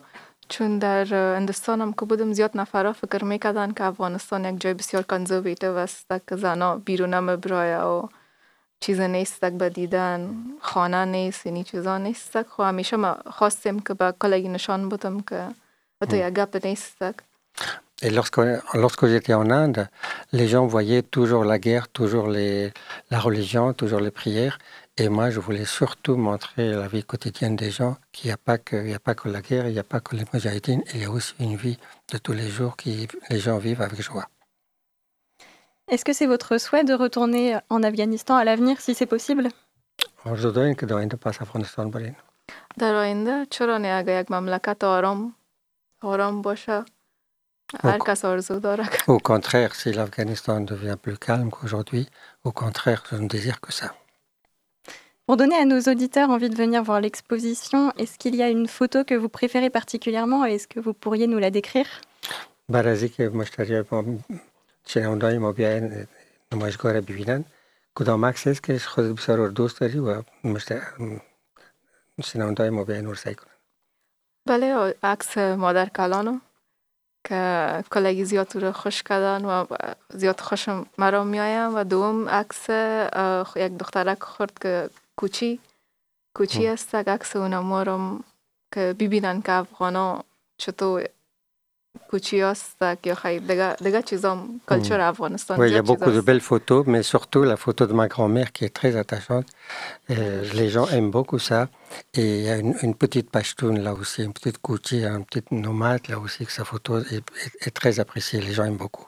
چون در اه، هندوستان هم که بودم زیاد نفرا فکر می‌کردن که افغانستان یک جای بسیار کنزرویتیو است که زنا بیرون مبرای و چیز نیست به دیدن خانه نیست یعنی چیزا نیست. خو همیشه ما خواستیم که به کلگی نشان بودم که تو یک گپ نیست. Et lorsque, lorsque j'étais en Inde, les gens voyaient toujours la guerre, toujours les, la religion, toujours les prières. Et moi, je voulais surtout montrer la vie quotidienne des gens, qu'il n'y a, pas que, a pas que la guerre, il n'y a pas que les mujahidines, il y a aussi une vie de tous les jours que les gens vivent avec joie. Est-ce que c'est votre souhait de retourner en Afghanistan à l'avenir, si c'est possible? Au contraire, si l'Afghanistan devient plus calme qu'aujourd'hui, au contraire, je ne désire que ça. Pour donner à nos auditeurs envie de venir voir l'exposition, est-ce qu'il y a une photo que vous préférez particulièrement et est-ce que vous pourriez nous la décrire بعد از اینکه مشتری ما شنوندای ما بیاین نمایشگاه را ببینن کدام عکس است که خودت بسیار رو دوست داری و مشت... شنوندای ما بیاین رو سعی کنن بله عکس مادر کلانو که کلگی زیاد رو خوش کردن و زیاد خوشم مرا میایم و دوم عکس اه، یک دخترک خورد که کوچی کوچی است عکس اونم مارم که ببینن که افغانا چطور کوچی است یا خیلی دیگه دیگه چیزام کلچر افغانستان Oui, il y a زیاد چیز beaucoup de است. belles photos, mais surtout la photo de ma grand-mère qui est très attachante. Euh, les gens aiment beaucoup ça. Et il y a une, une petite pachtoune là aussi, une petite Kouchi, un petit nomade là aussi, que sa photo est, est- est très appréciée. Les gens aiment beaucoup.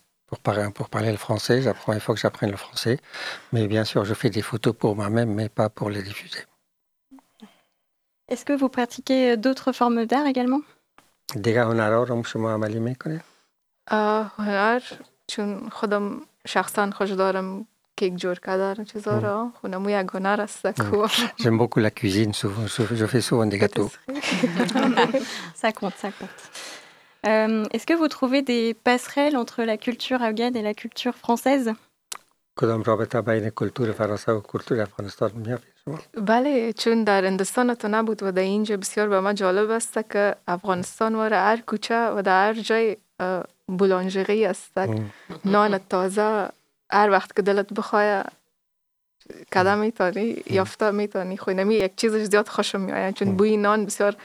pour, parler, pour parler le français. J'apprends, il faut que j'apprenne le français. Mais bien sûr, je fais des photos pour moi-même, mais pas pour les diffuser. Est-ce que vous pratiquez d'autres formes d'art également دیگه هنرها رو شما عملی میکنید؟ اه، هنر چون خودم شخصا خوش دارم کیک جور کردن چیزا را خونمو یک هنر است که J'aime beaucoup la cuisine, souvent, je, je fais souvent des gâteaux. Ça compte, ça compte. Euh, Est-ce que vous trouvez des passerelles entre la culture afghane et la culture française? کدام رابطه بین کلتور فرانسه و کلتور افغانستان میافید شما؟ بله چون در هندستان تو نبود و در اینجا بسیار به ما جالب است که افغانستان واره هر کوچه و در هر جای اه، بولانژری است. نان تازه هر وقت که دلت بخواه کده میتانی یافته میتانی خوینمی یک چیزش زیاد خوشم میآید. چون بوی نان بسیار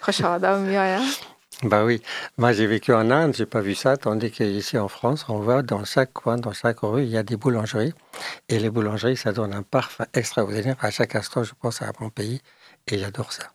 خوش آدم میآید. Bah oui, moi j'ai vécu en Inde, j'ai pas vu ça, tandis qu'ici en France, on voit dans chaque coin, dans chaque rue, il y a des boulangeries. Et les boulangeries, ça donne un parfum extraordinaire. À chaque instant, je pense à mon pays et j'adore ça.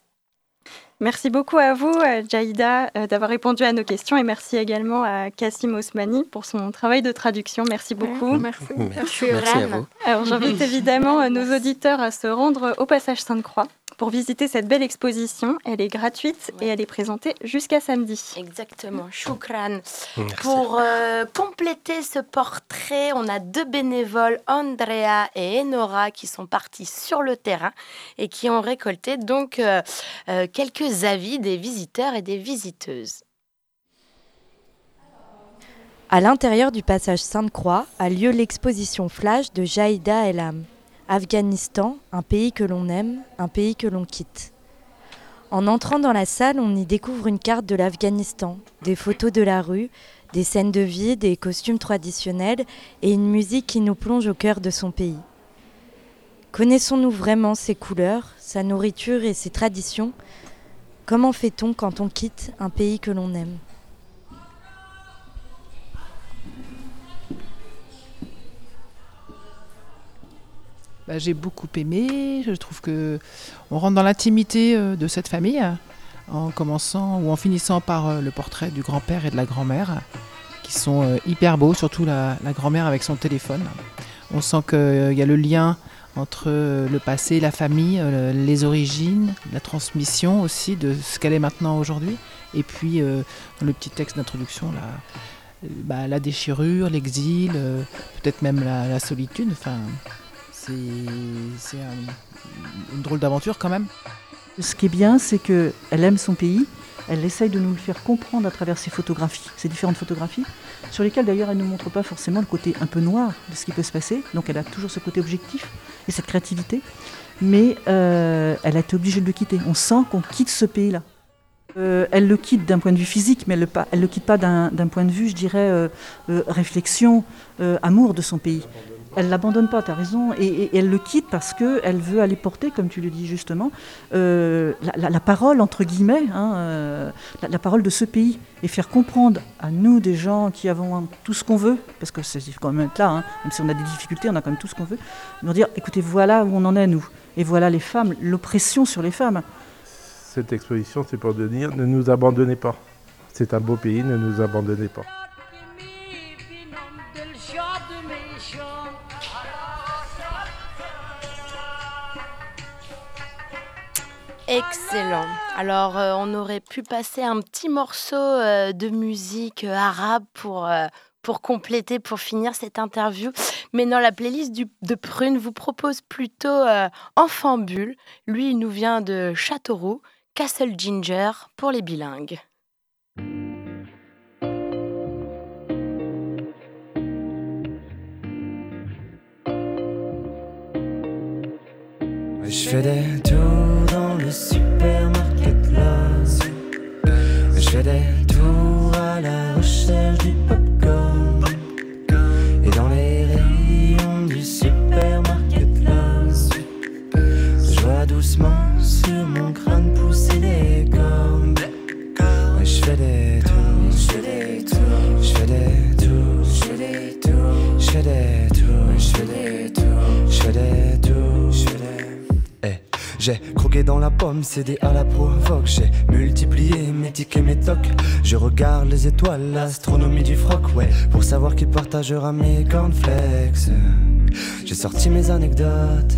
Merci beaucoup à vous, euh, Jaïda, euh, d'avoir répondu à nos questions et merci également à Kassim Osmani pour son travail de traduction. Merci beaucoup. Merci. Merci, merci à vous. Alors j'invite évidemment euh, nos auditeurs à se rendre au passage Sainte-Croix pour visiter cette belle exposition. Elle est gratuite et elle est présentée jusqu'à samedi. Exactement, choukran. Merci. Pour euh, compléter ce portrait, on a deux bénévoles, Andrea et Enora, qui sont partis sur le terrain et qui ont récolté donc euh, euh, quelques avis des visiteurs et des visiteuses. À l'intérieur du passage Sainte-Croix a lieu l'exposition Flash de Jaïda Elam. Afghanistan, un pays que l'on aime, un pays que l'on quitte. En entrant dans la salle, on y découvre une carte de l'Afghanistan, des photos de la rue, des scènes de vie, des costumes traditionnels et une musique qui nous plonge au cœur de son pays. Connaissons-nous vraiment ses couleurs, sa nourriture et ses traditions? Comment fait-on quand on quitte un pays que l'on aime? Bah, j'ai beaucoup aimé. Je trouve que on rentre dans l'intimité euh, de cette famille, en commençant ou en finissant par euh, le portrait du grand-père et de la grand-mère, qui sont euh, hyper beaux, surtout la, grand-mère avec son téléphone. On sent qu'il y a le lien entre le passé, la famille, les origines, la transmission aussi de ce qu'elle est maintenant aujourd'hui. Et puis, dans le petit texte d'introduction, euh, bah, la déchirure, l'exil, peut-être même la, la solitude. Enfin, c'est un- une drôle d'aventure quand même. Ce qui est bien, c'est qu'elle aime son pays, elle essaye de nous le faire comprendre à travers ses photographies, ses différentes photographies, sur lesquelles d'ailleurs elle ne montre pas forcément le côté un peu noir de ce qui peut se passer, donc elle a toujours ce côté objectif et cette créativité, mais euh, elle a été obligée de le quitter. On sent qu'on quitte ce pays-là. Euh, elle le quitte d'un point de vue physique, mais elle ne le quitte pas d'un point de vue, je dirais, euh, réflexion, amour de son pays. Elle l'abandonne pas, tu as raison, et, elle le quitte parce qu'elle veut aller porter, comme tu le dis justement, euh, la, parole, entre guillemets, hein, euh, la, parole de ce pays, et faire comprendre à nous, des gens qui avons tout ce qu'on veut, parce que c'est quand même être là, hein, même si on a des difficultés, on a quand même tout ce qu'on veut, leur dire, écoutez, voilà où on en est, nous, et voilà les femmes, l'oppression sur les femmes. Cette exposition, c'est pour dire, ne nous abandonnez pas. C'est un beau pays, ne nous abandonnez pas. Excellent. Alors, euh, on aurait pu passer un petit morceau euh, de musique euh, arabe pour, compléter, pour finir cette interview. Mais dans la playlist de Prune vous propose plutôt Enfant Bulle. Lui, il nous vient de Châteauroux, Castle Ginger pour les bilingues. Le supermarket là. Je tours à la recherche du popcorn. J'ai croqué dans la pomme, cédé à la provoque. J'ai multiplié mes tickets, mes tocs. Je regarde les étoiles, l'astronomie du froc, ouais. Pour savoir qui partagera mes cornflakes. J'ai sorti mes anecdotes,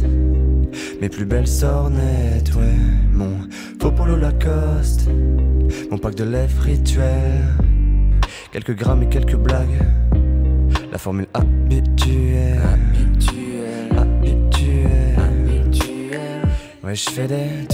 mes plus belles sornettes, ouais. Mon faux polo Lacoste, mon pack de lèvres rituel. Quelques grammes et quelques blagues. La formule habituelle. Ouais, je fais des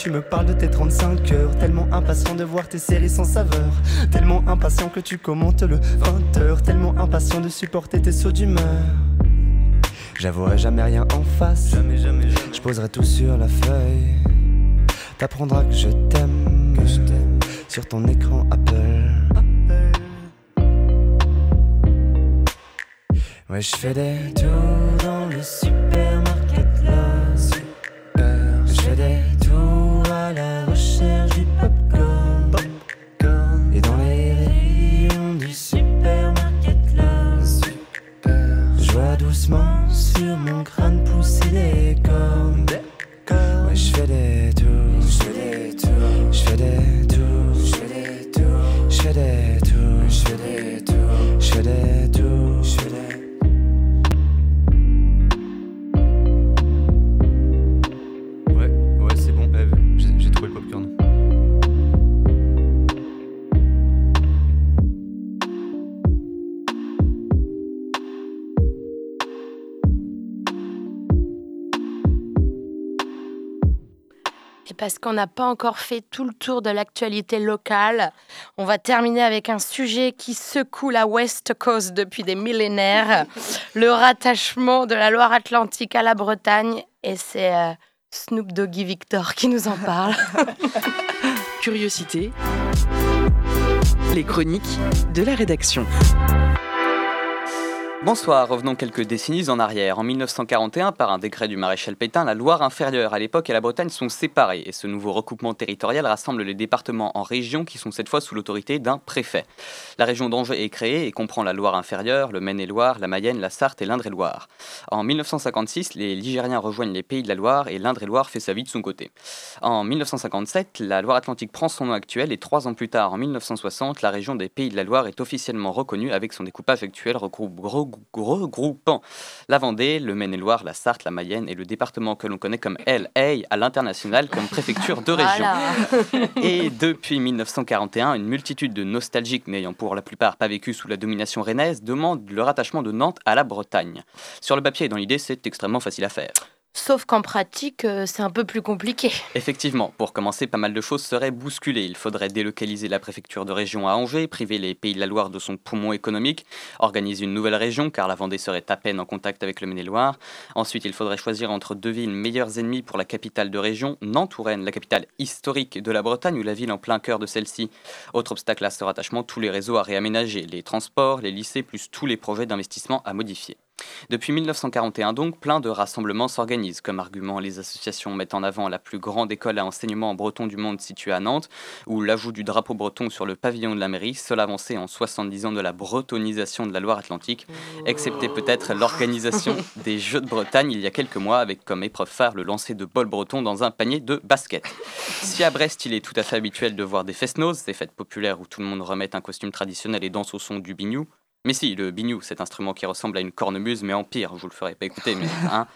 tu me parles de tes 35 heures. Tellement impatient de voir tes séries sans saveur. Tellement impatient que tu commentes le 20 heures. Tellement impatient de supporter tes sauts d'humeur. J'avouerai jamais rien en face. Jamais, jamais, jamais. Je poserai tout sur la feuille. T'apprendras que je t'aime. Sur ton écran Apple. Ouais, je fais des tours parce qu'on n'a pas encore fait tout le tour de l'actualité locale. On va terminer avec un sujet qui secoue la West Coast depuis des millénaires, le rattachement de la Loire-Atlantique à la Bretagne. Et c'est euh, Snoop Doggy Victor qui nous en parle. Curiosité. Les chroniques de la rédaction. Bonsoir, revenons quelques décennies en arrière. En 1941, par un décret du maréchal Pétain, la Loire inférieure à l'époque et la Bretagne sont séparées et ce nouveau recoupement territorial rassemble les départements en régions qui sont cette fois sous l'autorité d'un préfet. La région d'Angers est créée et comprend la Loire inférieure, le Maine-et-Loire, la Mayenne, la Sarthe et l'Indre-et-Loire. En 1956, les Ligériens rejoignent les Pays de la Loire et l'Indre-et-Loire fait sa vie de son côté. En 1957, la Loire-Atlantique prend son nom actuel et trois ans plus tard, en 1960, la région des Pays de la Loire est officiellement reconnue avec son découpage actuel regroupant regroupant la Vendée, le Maine-et-Loire, la Sarthe, la Mayenne et le département que l'on connaît comme LA à l'international comme préfecture de région. Et depuis 1941, une multitude de nostalgiques n'ayant pour la plupart pas vécu sous la domination rennaise demandent le rattachement de Nantes à la Bretagne. Sur le papier et dans l'idée, c'est extrêmement facile à faire. Sauf qu'en pratique, euh, c'est un peu plus compliqué. Effectivement, pour commencer, pas mal de choses seraient bousculées. Il faudrait délocaliser la préfecture de région à Angers, priver les Pays de la Loire de son poumon économique, organiser une nouvelle région, car la Vendée serait à peine en contact avec le Maine-et-Loire. Ensuite, il faudrait choisir entre deux villes meilleurs ennemis pour la capitale de région, Nantes-Touraine, la capitale historique de la Bretagne, ou la ville en plein cœur de celle-ci. Autre obstacle à ce rattachement, tous les réseaux à réaménager, les transports, les lycées, plus tous les projets d'investissement à modifier. Depuis 1941 donc, plein de rassemblements s'organisent. Comme argument, les associations mettent en avant la plus grande école à enseignement en breton du monde située à Nantes, ou l'ajout du drapeau breton sur le pavillon de la mairie, seule avancée en 70 ans de la bretonisation de la Loire-Atlantique, excepté peut-être l'organisation des Jeux de Bretagne il y a quelques mois, avec comme épreuve phare le lancer de bol breton dans un panier de basket. Si à Brest il est tout à fait habituel de voir des fest-noz, des fêtes populaires où tout le monde remet un costume traditionnel et danse au son du bignou, mais si, le biniou, cet instrument qui ressemble à une cornemuse, mais en pire, je vous le ferai pas écouter. Mais, hein.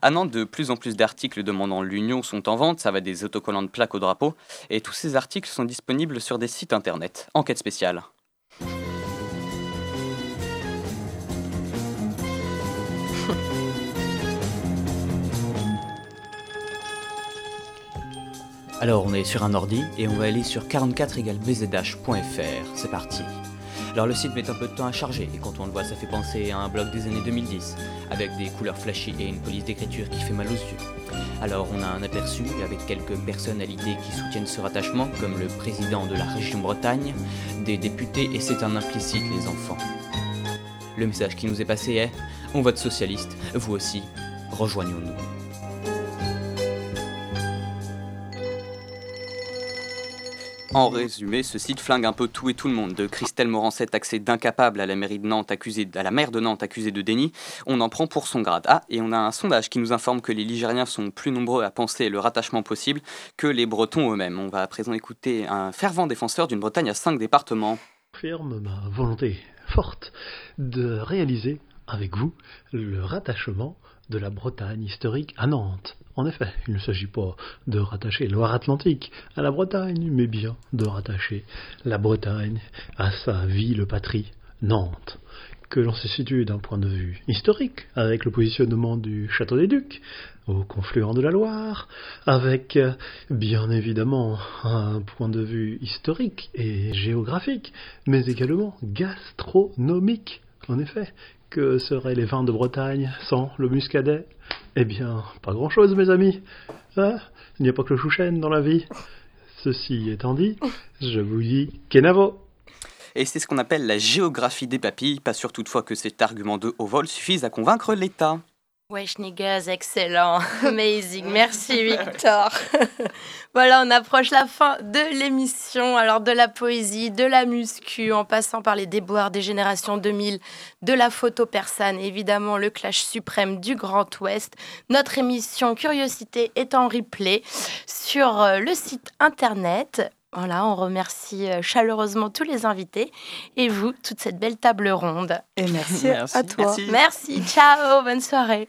À Nantes, de plus en plus d'articles demandant l'union sont en vente, ça va des autocollants de plaques au drapeau, et tous ces articles sont disponibles sur des sites internet. Enquête spéciale. Alors on est sur un ordi et on va aller sur 44-bzh.fr. C'est parti. Alors le site met un peu de temps à charger et quand on le voit ça fait penser à un blog des années 2010 avec des couleurs flashy et une police d'écriture qui fait mal aux yeux. Alors on a un aperçu avec quelques personnalités qui soutiennent ce rattachement comme le président de la région Bretagne, des députés et c'est un implicite les enfants. Le message qui nous est passé est on vote socialiste, vous aussi, rejoignons-nous. En résumé, ce site flingue un peu tout et tout le monde. De Christelle Morancet taxée d'incapable à la mairie de Nantes accusée, à la maire de Nantes accusée de déni, on en prend pour son grade. Ah, et on a un sondage qui nous informe que les Ligériens sont plus nombreux à penser le rattachement possible que les Bretons eux-mêmes. On va à présent écouter un fervent défenseur d'une Bretagne à cinq départements. Confirme ma volonté forte de réaliser avec vous le rattachement de la Bretagne historique à Nantes. En effet, il ne s'agit pas de rattacher Loire-Atlantique à la Bretagne, mais bien de rattacher la Bretagne à sa ville patrie, Nantes, que l'on se situe d'un point de vue historique, avec le positionnement du Château des Ducs, au confluent de la Loire, avec bien évidemment un point de vue historique et géographique, mais également gastronomique. En effet, que seraient les vins de Bretagne sans le muscadet? Eh bien, pas grand-chose, mes amis. Hein? Il n'y a pas que le chouchen dans la vie. Ceci étant dit, je vous dis Kenavo. Et c'est ce qu'on appelle la géographie des papilles, pas sûr toutefois que cet argument de haut vol suffise à convaincre l'État. Wesh niggas, excellent, amazing, merci Victor. voilà, on approche la fin de l'émission, alors de la poésie, de la muscu, en passant par les déboires des générations 2000, de la photo persane, évidemment le clash suprême du Grand Ouest. Notre émission Curiosité est en replay sur euh, le site internet voilà, on remercie euh, chaleureusement tous les invités et vous, toute cette belle table ronde. Et merci, à toi. Merci. merci, ciao, bonne soirée.